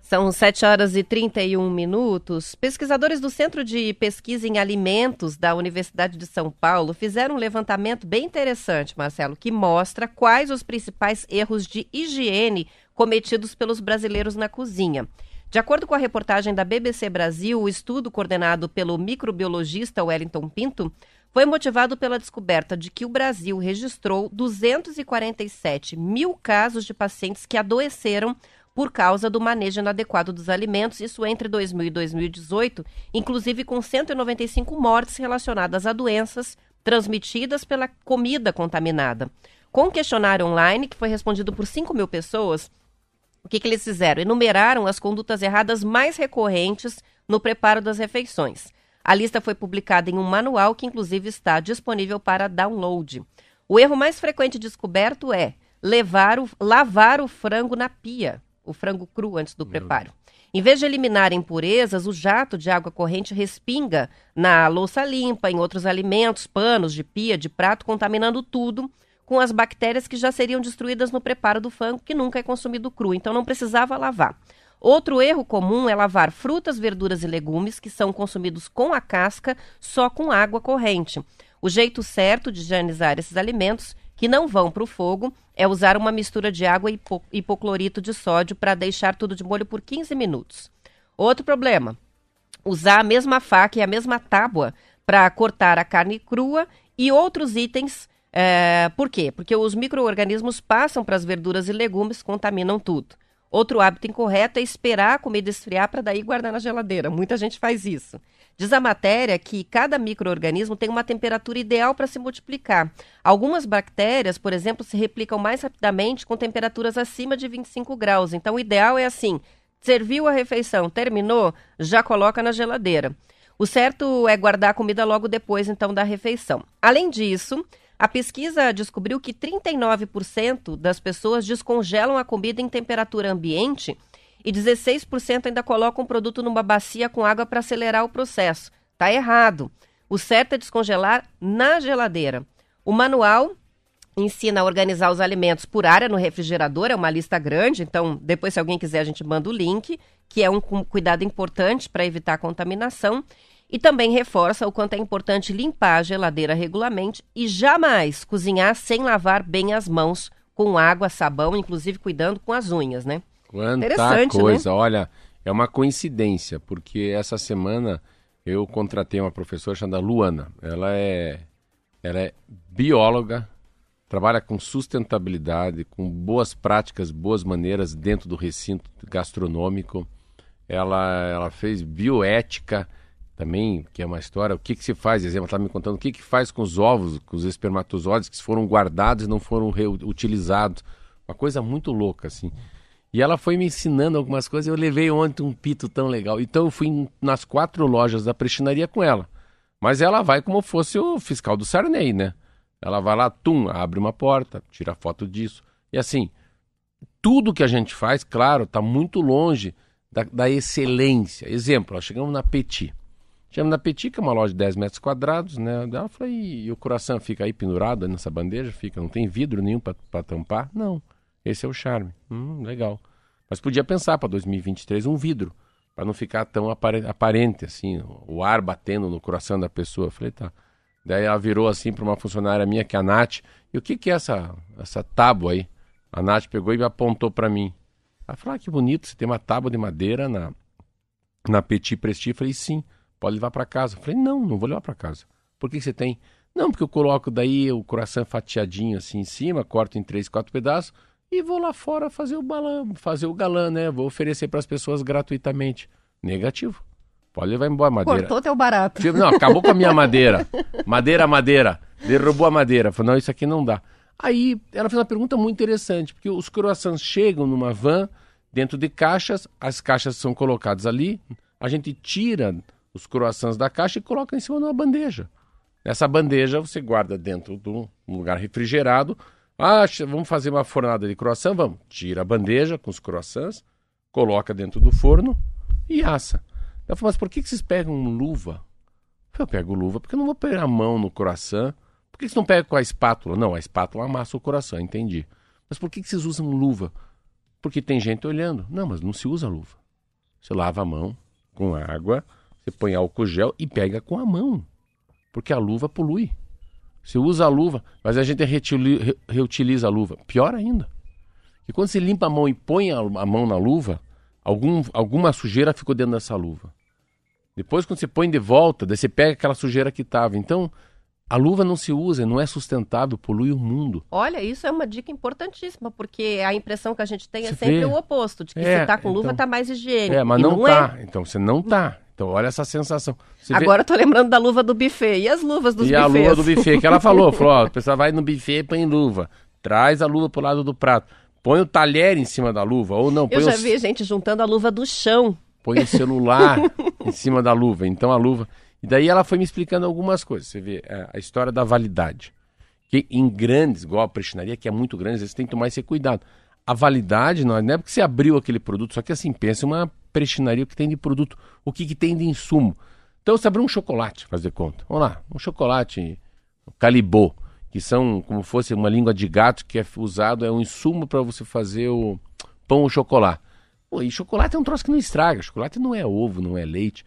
São 7 horas e 31 minutos. Pesquisadores do Centro de Pesquisa em Alimentos da Universidade de São Paulo fizeram um levantamento bem interessante, Marcelo, que mostra quais os principais erros de higiene cometidos pelos brasileiros na cozinha. De acordo com a reportagem da BBC Brasil, o estudo coordenado pelo microbiologista Wellington Pinto foi motivado pela descoberta de que o Brasil registrou 247 mil casos de pacientes que adoeceram por causa do manejo inadequado dos alimentos, isso entre 2000 e 2018, inclusive com 195 mortes relacionadas a doenças transmitidas pela comida contaminada. Com um questionário online, que foi respondido por 5 mil pessoas, O que, que eles fizeram? Enumeraram as condutas erradas mais recorrentes no preparo das refeições. A lista foi publicada em um manual que, inclusive, está disponível para download. O erro mais frequente descoberto é levar o, lavar o frango na pia, o frango cru antes do preparo. Em vez de eliminar impurezas, o jato de água corrente respinga na louça limpa, em outros alimentos, panos de pia, de prato, contaminando tudo com as bactérias que já seriam destruídas no preparo do frango, que nunca é consumido cru, então não precisava lavar. Outro erro comum é lavar frutas, verduras e legumes que são consumidos com a casca só com água corrente. O jeito certo de higienizar esses alimentos que não vão para o fogo é usar uma mistura de água e hipo hipoclorito de sódio para deixar tudo de molho por 15 minutos. Outro problema: usar a mesma faca e a mesma tábua para cortar a carne crua e outros itens. É, por quê? Porque os micro-organismos passam para as verduras e legumes, contaminam tudo. Outro hábito incorreto é esperar a comida esfriar para daí guardar na geladeira. Muita gente faz isso. Diz a matéria que cada microorganismo tem uma temperatura ideal para se multiplicar. Algumas bactérias, por exemplo, se replicam mais rapidamente com temperaturas acima de 25 graus. Então, o ideal é assim: serviu a refeição, terminou, já coloca na geladeira. O certo é guardar a comida logo depois, então, da refeição. Além disso, a pesquisa descobriu que 39% das pessoas descongelam a comida em temperatura ambiente e 16% ainda colocam o produto numa bacia com água para acelerar o processo. Tá errado. O certo é descongelar na geladeira. O manual ensina a organizar os alimentos por área no refrigerador, é uma lista grande, então depois se alguém quiser a gente manda o link, que é um cuidado importante para evitar contaminação. E também reforça o quanto é importante limpar a geladeira regularmente e jamais cozinhar sem lavar bem as mãos com água, sabão, inclusive cuidando com as unhas, né? Quanta coisa, né? olha, é uma coincidência, porque essa semana eu contratei uma professora chamada Luana. Ela é, ela é bióloga, trabalha com sustentabilidade, com boas práticas, boas maneiras dentro do recinto gastronômico. Ela, ela fez bioética, também, que é uma história, o que, que se faz, exemplo, ela estava me contando o que, que faz com os ovos, com os espermatozoides que foram guardados e não foram reutilizados. Uma coisa muito louca, assim. E ela foi me ensinando algumas coisas, eu levei ontem um pito tão legal. Então eu fui nas quatro lojas da prestinaria com ela. Mas ela vai como fosse o fiscal do Sarney, né? Ela vai lá, tum, abre uma porta, tira foto disso. E assim, tudo que a gente faz, claro, está muito longe da, da excelência. Exemplo, nós chegamos na Petit. Chegamos na Petit, que é uma loja de 10 metros quadrados, né? Ela falou, e o coração fica aí pendurado nessa bandeja? Fica, não tem vidro nenhum para tampar? Não, esse é o charme. Hum, legal. Mas podia pensar para 2023 um vidro, para não ficar tão aparente assim, o ar batendo no coração da pessoa. Eu falei, tá. Daí ela virou assim para uma funcionária minha, que é a Nath, e o que, que é essa, essa tábua aí? A Nath pegou e apontou para mim. Ela falou, ah, que bonito, você tem uma tábua de madeira na, na Petit Prestige. Eu falei, sim. Pode levar para casa. Eu falei, não, não vou levar para casa. Por que você tem? Não, porque eu coloco daí o coração fatiadinho assim em cima, corto em três, quatro pedaços e vou lá fora fazer o balão, fazer o galã, né? Vou oferecer para as pessoas gratuitamente. Negativo. Pode levar embora a madeira. Cortou teu barato. Não, acabou com a minha madeira. Madeira, madeira. Derrubou a madeira. Falei, não, isso aqui não dá. Aí ela fez uma pergunta muito interessante, porque os croissants chegam numa van, dentro de caixas, as caixas são colocadas ali, a gente tira os croissants da caixa e coloca em cima de uma bandeja. Nessa bandeja você guarda dentro de um lugar refrigerado. Ah, vamos fazer uma fornada de croissant? Vamos. Tira a bandeja com os croissants, coloca dentro do forno e assa. Eu falei, mas por que, que vocês pegam luva? Eu pego luva porque eu não vou pegar a mão no croissant. Por que vocês não pegam com a espátula? Não, a espátula amassa o coração, entendi. Mas por que, que vocês usam luva? Porque tem gente olhando. Não, mas não se usa luva. Você lava a mão com água, você põe álcool gel e pega com a mão. Porque a luva polui. Você usa a luva, mas a gente reutiliza a luva. Pior ainda. E quando você limpa a mão e põe a, mão na luva, algum, alguma sujeira ficou dentro dessa luva. Depois, quando você põe de volta, daí você pega aquela sujeira que estava. Então, a luva não se usa, não é sustentável, polui o mundo. Olha, isso é uma dica importantíssima, porque a impressão que a gente tem é sempre vê. o oposto, de que é, se tá com luva então, tá mais higiênico. É, mas não, não tá. É. Então você não tá. Então, olha essa sensação. Você Agora vê... eu tô lembrando da luva do buffet. E as luvas dos e buffets? E a luva do buffet, que ela falou. Falou, ó, o pessoal vai no buffet e põe luva. Traz a luva pro lado do prato. põe o talher em cima da luva, ou não, põe Eu já o, vi gente juntando a luva do chão. põe o celular em cima da luva. Então a luva. E daí ela foi me explicando algumas coisas. Você vê é, a história da validade. Que em grandes, igual a prestinaria, que é muito grande, às vezes tem que tomar esse cuidado. A validade não é, não é porque você abriu aquele produto, só que assim, pensa uma prestinaria que tem de produto, o que, que tem de insumo. Então você abriu um chocolate, fazer conta. Vamos lá, um chocolate calibô, que são como fosse uma língua de gato que é usado, é um insumo para você fazer o pão ou chocolate. Pô, e chocolate é um troço que não estraga. Chocolate não é ovo, não é leite.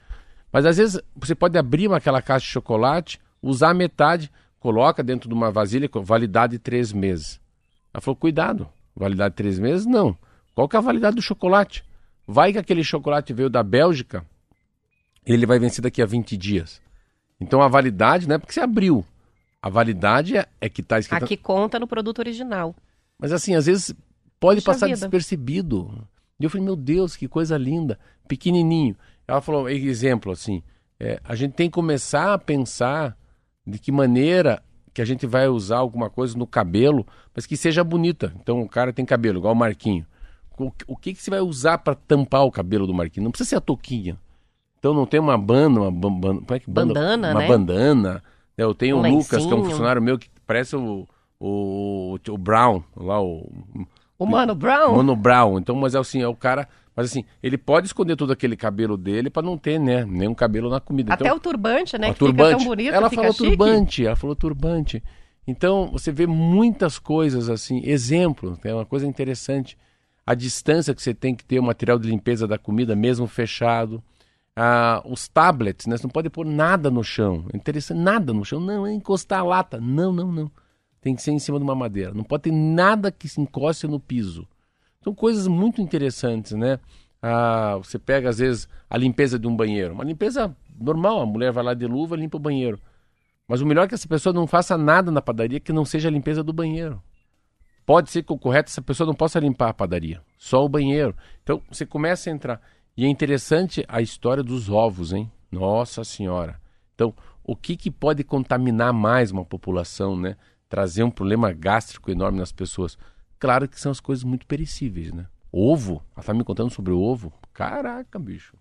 Mas às vezes você pode abrir uma- aquela caixa de chocolate, usar metade, coloca dentro de uma vasilha com validade de três meses. Ela falou, cuidado, validade de três meses? Não. Qual que é a validade do chocolate? Vai que aquele chocolate veio da Bélgica, ele vai vencer daqui a 20 dias. Então a validade não é porque você abriu. A validade é, é que está escrito. Aqui conta no produto original. Mas assim, às vezes pode Puxa passar vida. despercebido. E eu falei, meu Deus, que coisa linda, pequenininho. Ela falou, exemplo assim, é, a gente tem que começar a pensar de que maneira que a gente vai usar alguma coisa no cabelo, mas que seja bonita. Então o cara tem cabelo, igual o Marquinho. O, que, que você vai usar para tampar o cabelo do Marquinho? Não precisa ser a touquinha. Então não tem uma banda, uma ban- ban- como é que banda? Bandana, uma né? bandana. Eu tenho Um o Lucas, que é um funcionário meu que parece o, o, o Brown, lá o O Mano Brown, Mano Brown. Então, mas é assim, é o cara. Mas assim, ele pode esconder todo aquele cabelo dele para não ter, né? Nenhum cabelo na comida. até então, o turbante, né? que fica tão bonito, ela falou chique. turbante, ela falou turbante. Então, você vê muitas coisas assim, exemplo, é uma coisa interessante. A distância que você tem que ter o material de limpeza da comida, mesmo fechado. Ah, os tablets, né? Você não pode pôr nada no chão. É interessante, nada no chão. Não, é encostar a lata. Não, não, não. Tem que ser em cima de uma madeira. Não pode ter nada que se encoste no piso. São coisas muito interessantes, né? Ah, você pega, às vezes, a limpeza de um banheiro. Uma limpeza normal, a mulher vai lá de luva, limpa o banheiro. Mas o melhor é que essa pessoa não faça nada na padaria que não seja a limpeza do banheiro. Pode ser que o correto essa pessoa não possa limpar a padaria, só o banheiro. Então você começa a entrar. E é interessante a história dos ovos, hein? Nossa Senhora. Então, o que, que pode contaminar mais uma população, né? Trazer um problema gástrico enorme nas pessoas. Claro que são as coisas muito perecíveis, né? Ovo, ela tá me contando sobre o ovo. Caraca, bicho.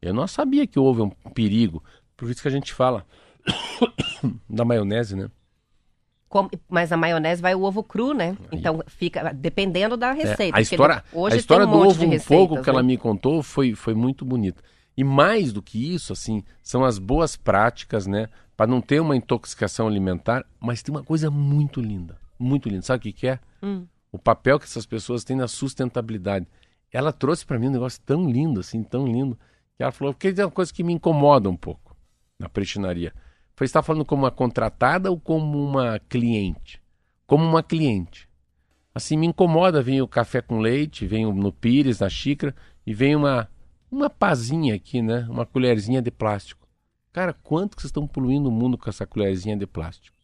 Eu não sabia que o ovo é um perigo. Por isso que a gente fala da maionese, né? Como- mas a maionese vai o ovo cru, né? Então fica dependendo da É, receita. a porque história, hoje a história um do ovo um receitas, pouco que ela né? me contou foi, foi muito bonita. E mais do que isso, assim, são as boas práticas, né? Para não ter uma intoxicação alimentar, mas tem uma coisa muito linda, muito linda. Sabe o que, que é? Hum. O papel que essas pessoas têm na sustentabilidade. Ela trouxe para mim um negócio tão lindo, assim, tão lindo, que ela falou, que é uma coisa que me incomoda um pouco na prestinaria. Foi estar falando como uma contratada ou como uma cliente? Como uma cliente. Assim, me incomoda, vem o café com leite, vem no pires, na xícara, e vem uma, uma pazinha aqui, né? Uma colherzinha de plástico. Cara, quanto que vocês estão poluindo o mundo com essa colherzinha de plástico?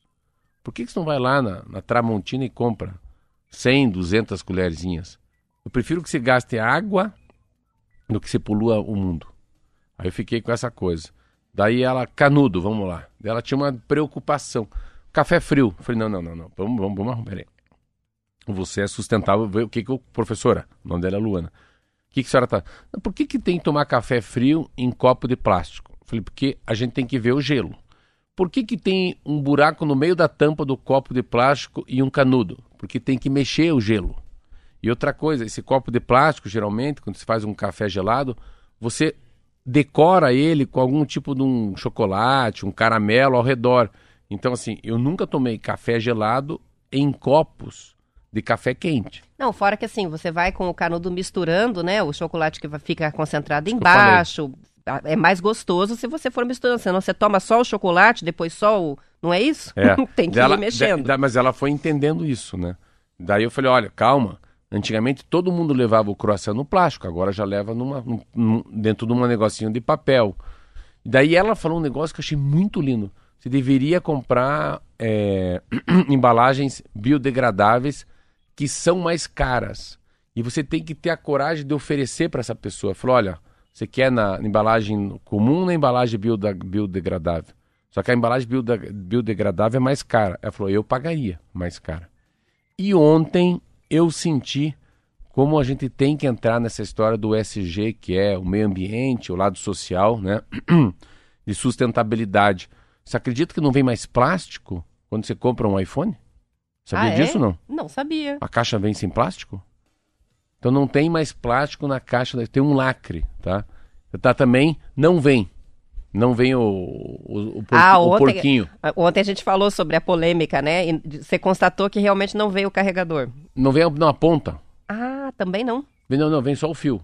Por que, que você não vai lá na, na Tramontina e compra 100, 200 colherzinhas? Eu prefiro que você gaste água do que você polua o mundo. Aí eu fiquei com essa coisa. Daí ela, canudo, vamos lá. Ela tinha uma preocupação. Café frio. Eu falei, não, não, não, não. Vamos, vamos, vamos arrumar. Peraí. Você é sustentável. O que que o professora, o nome dela é Luana. O que, que a senhora tá? "Não, Por que, que tem que tomar café frio em copo de plástico? Eu falei, porque a gente tem que ver o gelo. Por que, que tem um buraco no meio da tampa do copo de plástico e um canudo? Porque tem que mexer o gelo. E outra coisa, esse copo de plástico, geralmente, quando você faz um café gelado, você decora ele com algum tipo de um chocolate, um caramelo ao redor. Então, assim, eu nunca tomei café gelado em copos de café quente. Não, fora que assim, você vai com o canudo misturando, né? O chocolate que vai ficar concentrado embaixo. É mais gostoso se você for misturando. Senão você toma só o chocolate, depois só o. Não é isso? Tem que Dela- ir mexendo. É. da- mas ela foi entendendo isso, né? Daí eu falei, olha, calma. Antigamente todo mundo levava o croissant no plástico, agora já leva numa, num- num- dentro de um negocinho de papel. Daí ela falou um negócio que eu achei muito lindo. Você deveria comprar é, embalagens biodegradáveis que são mais caras. E você tem que ter a coragem de oferecer para essa pessoa. Falou, olha, você quer na embalagem comum ou na embalagem biode- biodegradável? Só que a embalagem biode- biodegradável é mais cara. Ela falou, eu pagaria mais cara. E ontem eu senti como a gente tem que entrar nessa história do SG, que é o meio ambiente, o lado social, né? De sustentabilidade. Você acredita que não vem mais plástico quando você compra um iPhone? Sabia Ah, disso é? não? Não sabia. A caixa vem sem plástico? Então não tem mais plástico na caixa, tem um lacre, tá? Tá também, não vem. Não vem o, o, o, porqui- Ah, o ontem- porquinho. Ontem a gente falou sobre a polêmica, né? E você constatou que realmente não veio o carregador. Não vem na ponta. Ah, também não. Vem, não, não, vem só o fio.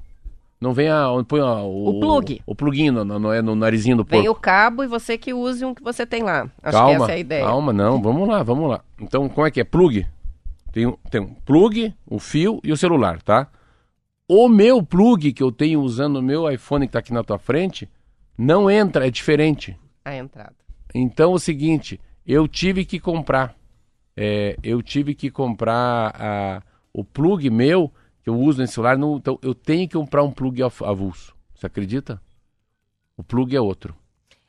Não vem a. Põe a- o, O plug. O, pluguinho no, no, no, no narizinho do porco. Vem o cabo e você que use um que você tem lá. Acho calma, que essa é a ideia. calma, não, vamos lá, vamos lá. Então, como é que é? Plug. Tem, um- tem um plug, o fio e o celular, tá? O meu plug que eu tenho usando o meu iPhone que tá aqui na tua frente, não entra, é diferente. A entrada. Então, é o seguinte, eu tive que comprar. é, eu tive que comprar a- o plug meu, que eu uso nesse celular. não- então, eu tenho que comprar um plug av- avulso. Você acredita? O plug é outro.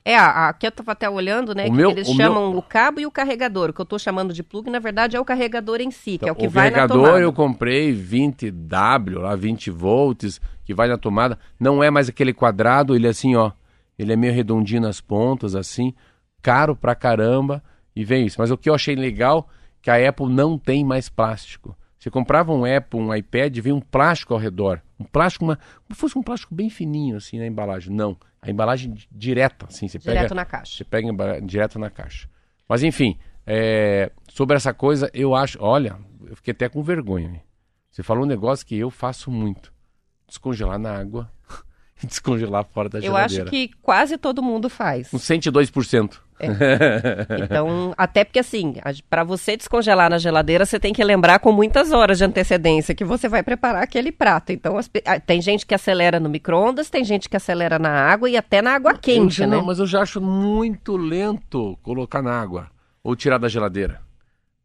É, a- aqui eu tava até olhando, né? O que meu- eles o chamam o cabo e o carregador. O que eu tô chamando de plug, na verdade, é o carregador em si, que é o que o vai na carregador tomada. eu comprei 20W, lá 20 volts, que vai na tomada. Não é mais aquele quadrado, ele é assim, ó. Ele é meio redondinho nas pontas, assim. Caro pra caramba. E vem isso. Mas o que eu achei legal, que a Apple não tem mais plástico. Você comprava um Apple, um iPad, vem um plástico ao redor. Um plástico, uma, como fosse um plástico bem fininho, assim, na embalagem. Não. A embalagem di- direta, assim. Você Direto pega, na caixa. você pega embala- direto na caixa. Mas enfim, é, sobre essa coisa, eu acho. Olha, eu fiquei até com vergonha. Você falou um negócio que eu faço muito: descongelar na água descongelar fora da Eu acho geladeira. que quase todo mundo faz. Uns 102%. Então, até porque assim, para você descongelar na geladeira, você tem que lembrar com muitas horas de antecedência que você vai preparar aquele prato. Então, as tem gente que acelera no micro-ondas, tem gente que acelera na água e até na água Eu quente, já né? Não, mas eu já acho muito lento colocar na água ou tirar da geladeira.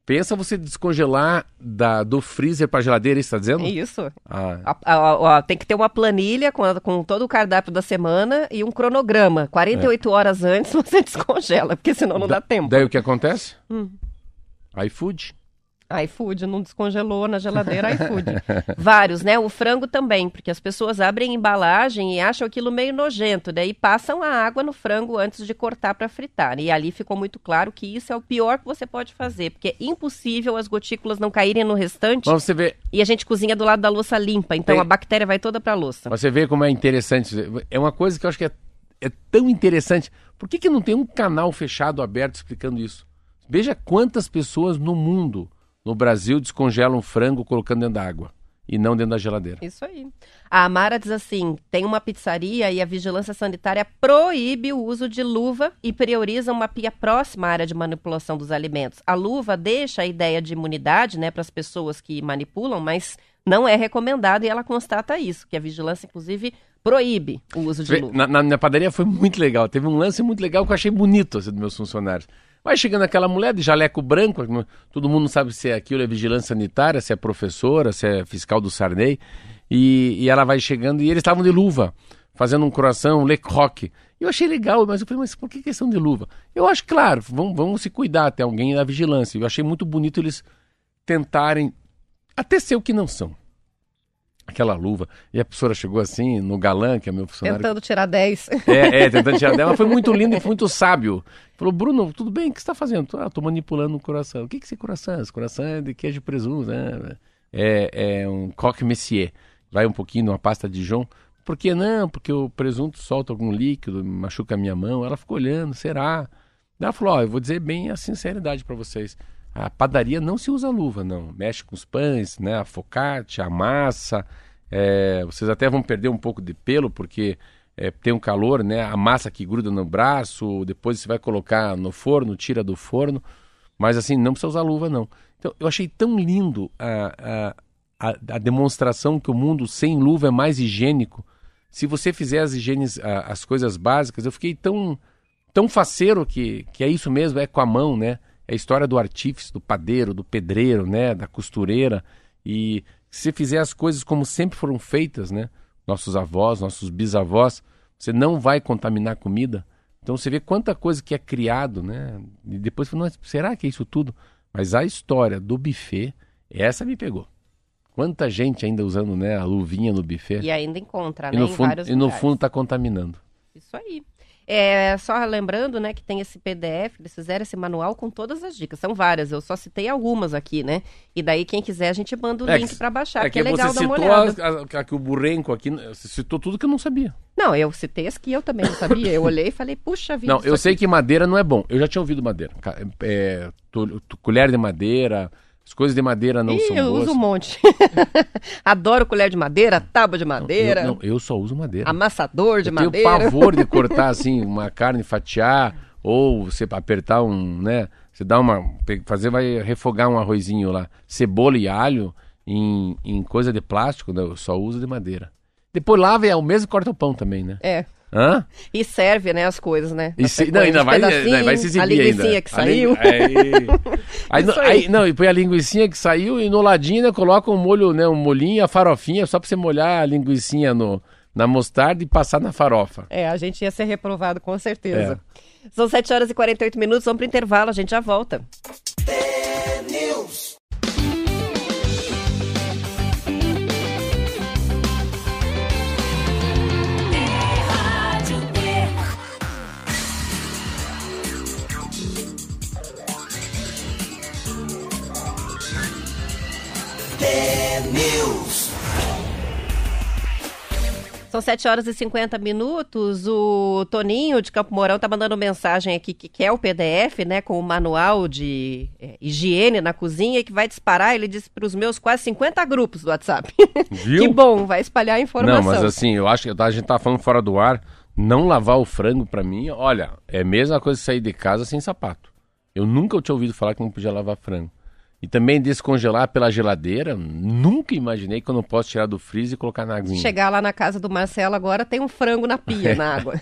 Pensa você descongelar da, do freezer para geladeira, isso tá dizendo? Isso. Ah, A- a- a- tem que ter uma planilha com, com todo o cardápio da semana e um cronograma. 48 horas antes você descongela, porque senão não dá tempo. daí o que acontece? Hum. iFood. iFood não descongelou na geladeira, iFood. Vários, né? O frango também, porque as pessoas abrem embalagem e acham aquilo meio nojento, daí passam a água no frango antes de cortar para fritar. E ali ficou muito claro que isso é o pior que você pode fazer, porque é impossível as gotículas não caírem no restante Mas você vê, e a gente cozinha do lado da louça limpa, então Tem- a bactéria vai toda para a louça. Você vê como é interessante. É uma coisa que eu acho que é, é tão interessante. Por que, que não tem um canal fechado, aberto, explicando isso? Veja quantas pessoas no mundo, no Brasil, descongelam frango colocando dentro da água e não dentro da geladeira. Isso aí. A Amara diz assim: tem uma pizzaria e a vigilância sanitária proíbe o uso de luva e prioriza uma pia próxima à área de manipulação dos alimentos. A luva deixa a ideia de imunidade, né, para as pessoas que manipulam, mas não é recomendado e ela constata isso, que a vigilância, inclusive, proíbe o uso de luva. Na, na, na padaria foi muito legal. Teve um lance muito legal que eu achei bonito assim, dos meus funcionários. Vai chegando aquela mulher de jaleco branco, todo mundo sabe se é aquilo, é vigilância sanitária, se é professora, se é fiscal do Sarney. E, e ela vai chegando e eles estavam de luva, fazendo um coração, um le croque. E eu achei legal, mas eu falei, mas por que questão de luva? Eu acho, claro, vamos, vamos se cuidar, tem alguém da vigilância. Eu achei muito bonito eles tentarem até ser o que não são. Aquela luva. E a professora chegou assim, no galã, que é meu funcionário. Tentando tirar 10. É, é, tentando tirar dela. Foi muito lindo e foi muito sábio. Falou, Bruno, tudo bem? O que você está fazendo? Ah, tô manipulando o coração. O que, que é esse coração? Esse coração é de queijo e presunto, né? É, é um coque messier. Vai um pouquinho numa pasta de Dijon. Por que não? Porque o presunto solta algum líquido, machuca a minha mão. Ela ficou olhando, será? Ela falou, ó, eu vou dizer bem a sinceridade para vocês. A padaria não se usa luva, não. Mexe com os pães, né? A focaccia, a massa. É, vocês até vão perder um pouco de pelo, porque é, tem um calor, né? A massa que gruda no braço, depois você vai colocar no forno, tira do forno. Mas assim, não precisa usar luva, não. Então, eu achei tão lindo a, a, a, a demonstração que o mundo sem luva é mais higiênico. Se você fizer as higienes, as coisas básicas, eu fiquei tão, tão faceiro que, que é isso mesmo, é com a mão, né? É a história do artífice, do padeiro, do pedreiro, né? Da costureira. E se você fizer as coisas como sempre foram feitas, né? Nossos avós, nossos bisavós, você não vai contaminar a comida. Então você vê quanta coisa que é criado, né? E depois você fala, "Nossa, será que é isso tudo? Mas a história do buffet, essa me pegou. Quanta gente ainda usando né, a luvinha no buffet. E ainda encontra, E né? no em fundo, e no fundo tá contaminando. Isso aí. É, só lembrando, né, que tem esse PDF, eles fizeram esse manual com todas as dicas. São várias, eu só citei algumas aqui, né? E daí, quem quiser, a gente manda o É link que- pra baixar, é porque é que legal você dar uma citou olhada. a, a- que o Burrenco aqui, você citou tudo que eu não sabia. Não, eu citei as que eu também não sabia. Eu olhei e falei, puxa vida. Não, eu aqui- sei que madeira não é bom. Eu já tinha ouvido madeira. É, colher de madeira, as coisas de madeira não Ih, são eu boas. uso um monte. Adoro colher de madeira, tábua de Não, madeira, Eu, não, eu só uso madeira. amassador de eu tenho madeira. pavor de cortar assim uma carne, fatiar ou você apertar um, né? Você dá uma, fazer vai refogar um arrozinho lá, cebola e alho em, em coisa de plástico, né? eu só uso de madeira. Depois lava e é o mesmo corta o pão também, né? É. Hã? E serve, né, as coisas, né? E Na se- não, ainda vai, pedacinhos, vai se exibir A linguicinha ainda. que saiu. Aí, aí, não, aí. aí- não, e põe a linguicinha que saiu e no ladinho né, coloca um molho, né, um molhinho, a farofinha, só pra você molhar a linguicinha no, na mostarda e passar na farofa. É, a gente ia ser reprovado com certeza. É. São 7 horas e 48 minutos, vamos pro intervalo, a gente já volta. Rádio São 7 horas e 50 minutos. O Toninho de Campo Mourão tá mandando mensagem aqui que quer o PDF, né, com o manual de é, higiene na cozinha e que vai disparar, ele disse, para os meus quase 50 grupos do WhatsApp. Viu? que bom, vai espalhar a informação. Não, mas assim, eu acho que a gente tá falando fora do ar, não lavar o frango pra mim, olha, é a mesma coisa que sair de casa sem sapato. Eu nunca tinha ouvido falar que não podia lavar frango. E também descongelar pela geladeira, nunca imaginei que eu não posso tirar do freezer e colocar na aguinha. Chegar lá na casa do Marcelo agora tem um frango na pia, na água.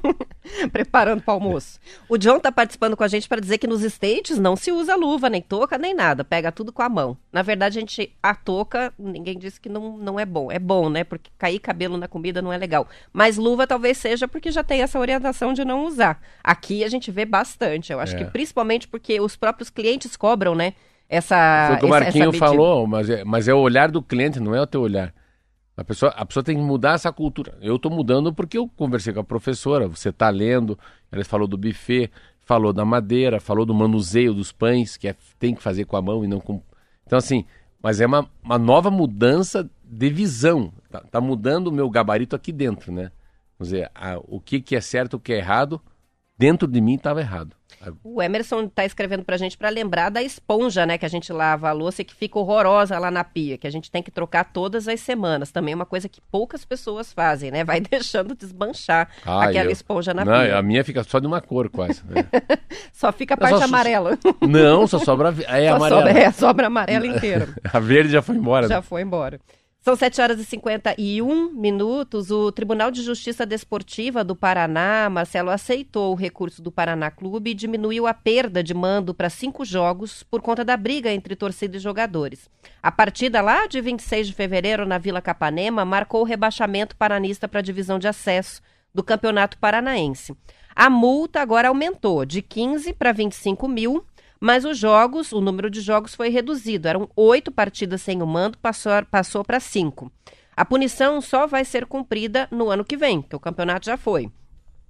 Preparando para almoço. O John tá participando com a gente para dizer que nos States não se usa luva, nem touca, nem nada. Pega tudo com a mão. Na verdade, a gente, a touca, ninguém disse que não, não é bom. É bom, né? Porque cair cabelo na comida não é legal. Mas luva talvez seja porque já tem essa orientação de não usar. Aqui a gente vê bastante. Eu acho É. que principalmente porque os próprios clientes cobram, né? Essa. Foi o que o Marquinho falou, mas é, mas é o olhar do cliente, não é o teu olhar. A pessoa, a pessoa tem que mudar essa cultura. Eu estou mudando porque eu conversei com a professora, você está lendo, ela falou do buffet, falou da madeira, falou do manuseio dos pães, que é- tem que fazer com a mão e não com... Então assim, mas é uma, uma nova mudança de visão. Tá, tá mudando o meu gabarito aqui dentro, né? Vamos dizer, a- o que, que é certo, o que é errado, dentro de mim estava errado. O Emerson tá escrevendo pra gente pra lembrar da esponja, né, que a gente lava a louça e que fica horrorosa lá na pia, que a gente tem que trocar todas as semanas. Também é uma coisa que poucas pessoas fazem, né? Vai deixando desmanchar Ah, aquela eu- esponja na Não, pia. a minha fica só de uma cor quase. né? Só fica a parte só- amarela. Não, só sobra é Só amarela. sobra, é, sobra amarela inteira. A verde já foi embora. Já foi embora. São 7 horas e 51 minutos. O Tribunal de Justiça Desportiva do Paraná, Marcelo, aceitou o recurso do Paraná Clube e diminuiu a perda de mando para cinco jogos por conta da briga entre torcida e jogadores. A partida lá de 26 de fevereiro na Vila Capanema marcou o rebaixamento paranista para a divisão de acesso do Campeonato Paranaense. A multa agora aumentou de 15 para 25 mil mas os jogos, o número de jogos foi reduzido. Eram oito partidas sem o mando, passou, para cinco. A punição só vai ser cumprida no ano que vem, que o campeonato já foi.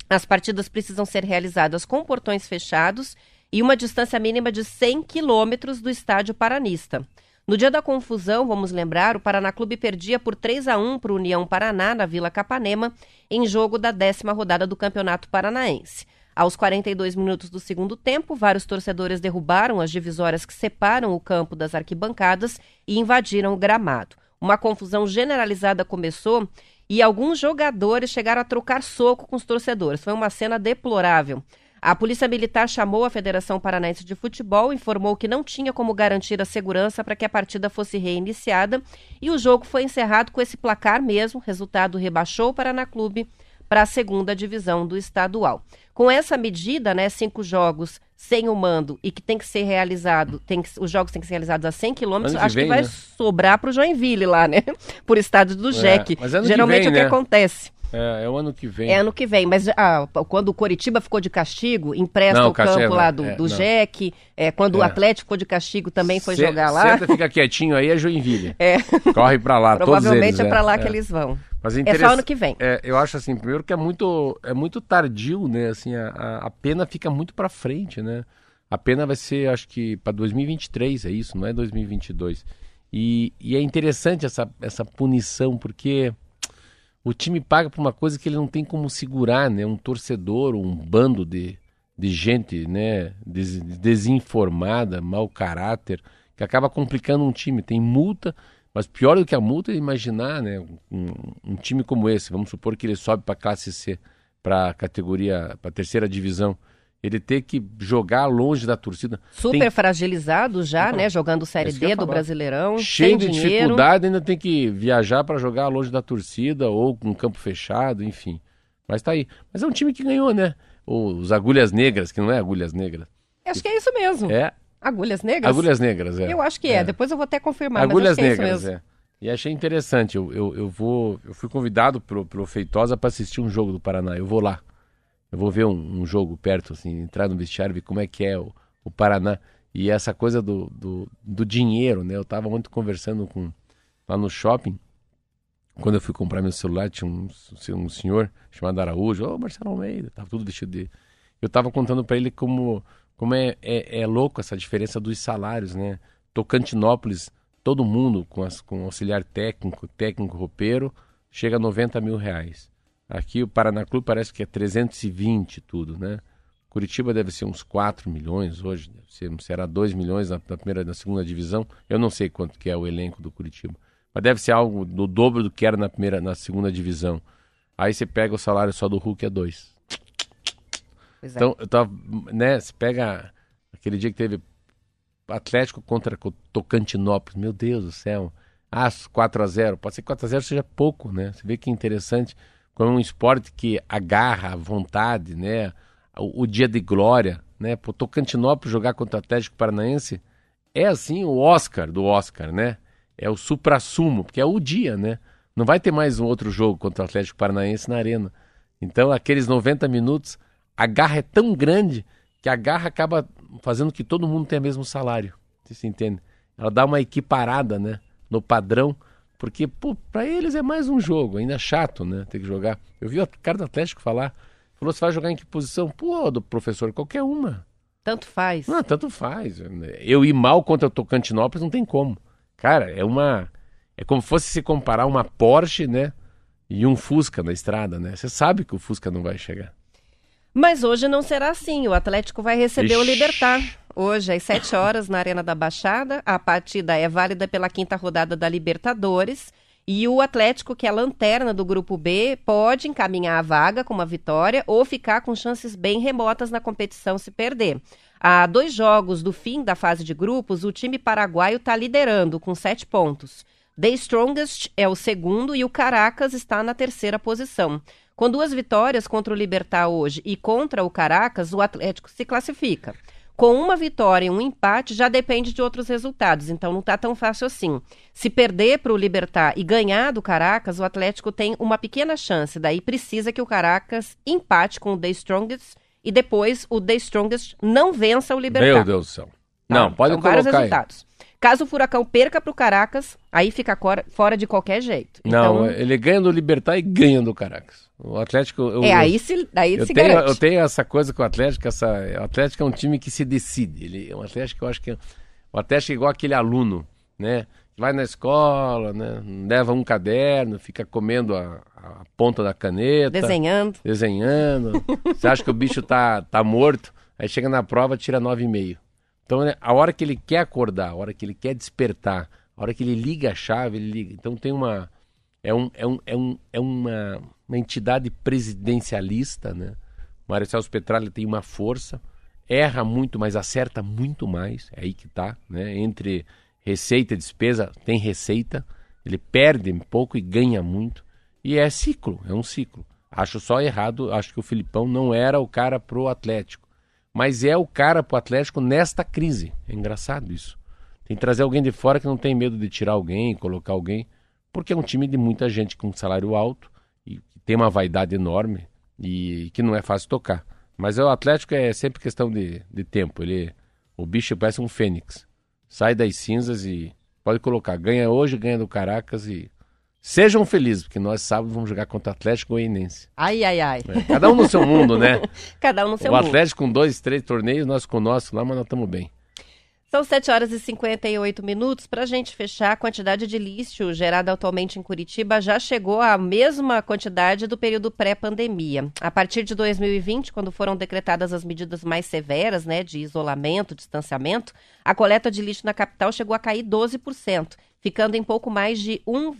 As partidas precisam ser realizadas com portões fechados e uma distância mínima de 100 quilômetros do estádio paranista. No dia da confusão, vamos lembrar, o Paraná Clube perdia por 3 a 1 para o União Paraná, na Vila Capanema, em jogo da décima rodada do Campeonato Paranaense. Aos 42 minutos do segundo tempo, vários torcedores derrubaram as divisórias que separam o campo das arquibancadas e invadiram o gramado. Uma confusão generalizada começou e alguns jogadores chegaram a trocar soco com os torcedores. Foi uma cena deplorável. A Polícia Militar chamou a Federação Paranaense de Futebol, informou que não tinha como garantir a segurança para que a partida fosse reiniciada e o jogo foi encerrado com esse placar mesmo. Resultado rebaixou o Paraná Clube para a segunda divisão do estadual. Com essa medida, né, cinco jogos sem o mando e que tem que ser realizado, tem que, os jogos têm que ser realizados a 100 quilômetros, Ano que acho vem, que vai né? sobrar para o Joinville lá, né? Por estádio do Jeque. mas ano que Geralmente vem, é o que né? acontece. É, é o ano que vem. É ano que vem, mas ah, quando o Coritiba ficou de castigo, empresta Não, o o campo lá do, É, do. Jack. É, quando o É. Atlético ficou de castigo, também foi jogar lá. Senta, fica quietinho aí, é Joinville. É, Corre pra lá, todos provavelmente eles. é pra lá é. que eles vão. Mas É interessa- só ano que vem. É, eu acho assim, primeiro que é muito, é muito tardio, né? Assim, a, a, pena fica muito pra frente, né? A pena vai ser, acho que, pra 2023, é isso, não é 2022. E, e é interessante essa, essa punição, porque o time paga por uma coisa que ele não tem como segurar, né? Um torcedor, um bando de, de gente, né? Des- desinformada, mau caráter, que acaba complicando um time. Tem multa, mas pior do que a multa é imaginar, né? Um, um time como esse, vamos supor que ele sobe para classe C, para categoria, para terceira divisão, ele ter que jogar longe da torcida. Super Tem- fragilizado já, Então, né? Jogando é Série D do. Brasileirão, cheio de dinheiro. dificuldade, ainda tem que viajar para jogar longe da torcida ou com campo fechado, enfim. Mas tá aí. Mas é um time que ganhou, né? Os Agulhas Negras, que não é Agulhas Negras. Acho que é isso mesmo. É Agulhas negras? Agulhas Negras, é. Eu acho que é. Depois eu vou até confirmar, Agulhas é Negras, mesmo. é. E achei interessante. Eu, eu, eu vou. Eu fui convidado pelo, pelo Feitosa para assistir um jogo do Paraná. Eu vou lá. Eu vou ver um, um jogo perto, assim, entrar no vestiário, ver como é que é o, o Paraná. E essa coisa do, do, do dinheiro, né? Eu tava muito conversando com lá no shopping. Quando eu fui comprar meu celular, tinha um, um senhor chamado Araújo, ô Marcelo Almeida, tava tudo vestido de. Eu tava contando para ele como, como é, é, é louco essa diferença dos salários, né? Tocantinópolis, todo mundo com, as, com auxiliar técnico, técnico roupeiro, chega a 90 mil reais. Aqui o Paraná Clube parece que é 320 tudo, né? Curitiba deve ser uns 4 milhões hoje, ser, será 2 milhões na, na primeira na segunda divisão. Eu não sei quanto que é o elenco do Curitiba, mas deve ser algo do dobro do que era na primeira na segunda divisão. Aí você pega o salário só do Hulk é 2. Pois é. Então, eu tava, né, você pega aquele dia que teve Atlético contra Co- Tocantinópolis, meu Deus do céu. Ah, 4 a 0 pode ser que 4 a 0 seja pouco, né? Você vê que é interessante como é um esporte que agarra a vontade, né? O, o dia de glória, né? Pô, Tocantinópolis jogar contra o Atlético Paranaense é assim o Oscar do Oscar, né? É o supra-sumo, porque é o dia, né? Não vai ter mais um outro jogo contra o Atlético Paranaense na arena. Então, aqueles 90 minutos, a garra é tão grande que a garra acaba fazendo que todo mundo tenha o mesmo salário. Você se entende? Ela dá uma equiparada, né? No padrão, porque, pô, pra eles é mais um jogo, ainda é chato, né? Ter que jogar. Eu vi o cara do Atlético falar, falou, você vai jogar em que posição? Pô, do professor, qualquer uma. Tanto faz. Não, tanto faz. Eu ir mal contra o Tocantinópolis não tem como. Cara, é uma. É como se fosse se comparar uma Porsche, né? E um Fusca na estrada, né? Você sabe que o Fusca não vai chegar. Mas hoje não será assim. O Atlético vai receber o Ixi. Libertar. Hoje, às 7 horas, na Arena da Baixada. A partida é válida pela quinta rodada da Libertadores. E o Atlético, que é a lanterna do grupo B, pode encaminhar a vaga com uma vitória ou ficar com chances bem remotas na competição se perder. Há dois jogos do fim da fase de grupos, o time paraguaio está liderando com sete pontos. The Strongest é o segundo e o Caracas está na terceira posição. Com duas vitórias contra o Libertar hoje e contra o Caracas, o Atlético se classifica. Com uma vitória e um empate já depende de outros resultados, então não está tão fácil assim. Se perder para o Libertar e ganhar do Caracas, o Atlético tem uma pequena chance, daí precisa que o Caracas empate com o The Strongest e depois o The Strongest não vença o Libertar. Meu Deus do céu. Não, Tá? pode São vários colocar aí. resultados. Caso o Furacão perca para o Caracas, aí fica fora de qualquer jeito. Não, Então, ele ganha do Libertar e ganha do Caracas. O Atlético. Eu, é, aí se, aí eu se tenho, garante. eu tenho essa coisa com o Atlético, essa, o Atlético é um time que se decide. Ele, o Atlético, eu acho que o Atlético é igual aquele aluno, né? Vai na escola, né? Leva um caderno, fica comendo a, a ponta da caneta, Desenhando. desenhando. Você acha que o bicho tá, tá morto, aí chega na prova, tira 9,5. Então, né, a hora que ele quer acordar, a hora que ele quer despertar, a hora que ele liga a chave, ele liga. Então tem uma. É, um, é, um, é, um, é uma, uma entidade presidencialista, né? Mário Celso Petralha tem uma força, erra muito, mas acerta muito mais. É aí que tá, né? Entre receita e despesa, tem receita. Ele perde um pouco e ganha muito. E é ciclo, é um ciclo. Acho só errado, acho que o Filipão não era o cara pro Atlético. Mas é o cara pro Atlético nesta crise. É engraçado isso. Tem que trazer alguém de fora que não tem medo de tirar alguém, colocar alguém, porque é um time de muita gente com salário alto tem uma vaidade enorme e que não é fácil tocar. Mas o Atlético é sempre questão de, de tempo. Ele, o bicho parece um fênix. Sai das cinzas e pode colocar. Ganha hoje, ganha do Caracas e sejam felizes, porque nós sábado vamos jogar contra o Atlético Goianense. Ai, ai, ai. É, Cada um no seu mundo, né? Cada um no seu o mundo. Atlético com dois, três torneios, nós com o nosso lá, mas nós estamos bem. São 7 horas e 58 minutos. Para a gente fechar, a quantidade de lixo gerada atualmente em Curitiba já chegou à mesma quantidade do período pré-pandemia. A partir de 2020, quando foram decretadas as medidas mais severas, né, de isolamento, distanciamento, a coleta de lixo na capital chegou a cair 12%, ficando em pouco mais de 1,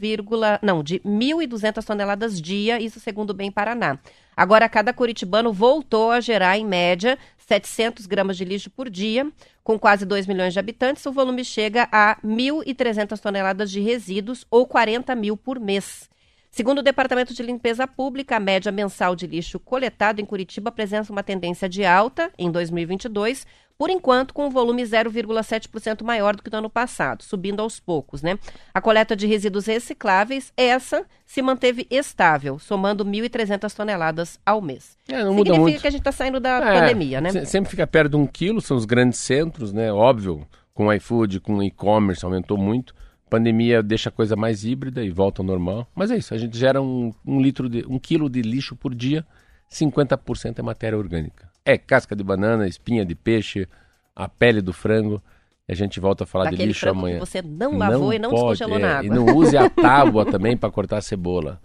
não, de 1.200 toneladas dia, isso segundo o Bem Paraná. Agora, cada curitibano voltou a gerar, em média, 700 gramas de lixo por dia. Com quase 2 milhões de habitantes, o volume chega a 1.300 toneladas de resíduos, ou 40 mil por mês. Segundo o Departamento de Limpeza Pública, a média mensal de lixo coletado em Curitiba apresenta uma tendência de alta em 2022, por enquanto com um volume 0,7% maior do que no ano passado, subindo aos poucos, né? A coleta de resíduos recicláveis, essa se manteve estável, somando 1.300 toneladas ao mês. É, não muda Significa muito. que a gente está saindo da É, pandemia, né? se- Sempre fica perto de um quilo, são os grandes centros, né? Óbvio, com o iFood, com o e-commerce, aumentou muito. Pandemia deixa a coisa mais híbrida e volta ao normal. Mas é isso, a gente gera um, um litro de um quilo de lixo por dia, 50% é matéria orgânica é casca de banana, espinha de peixe, a pele do frango. A gente volta a falar Daquele de lixo amanhã. você não lavou não e não pode, descongelou é. E não use a tábua também para cortar a cebola.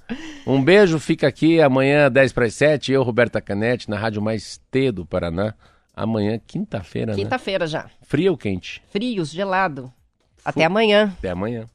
Um beijo, fica aqui amanhã 10 para as 7. Eu, Roberta Canete, na Rádio Mais T do Paraná. Amanhã, quinta-feira, né? Quinta-feira já. Frio ou quente? Frios, gelado. Até amanhã. Até amanhã.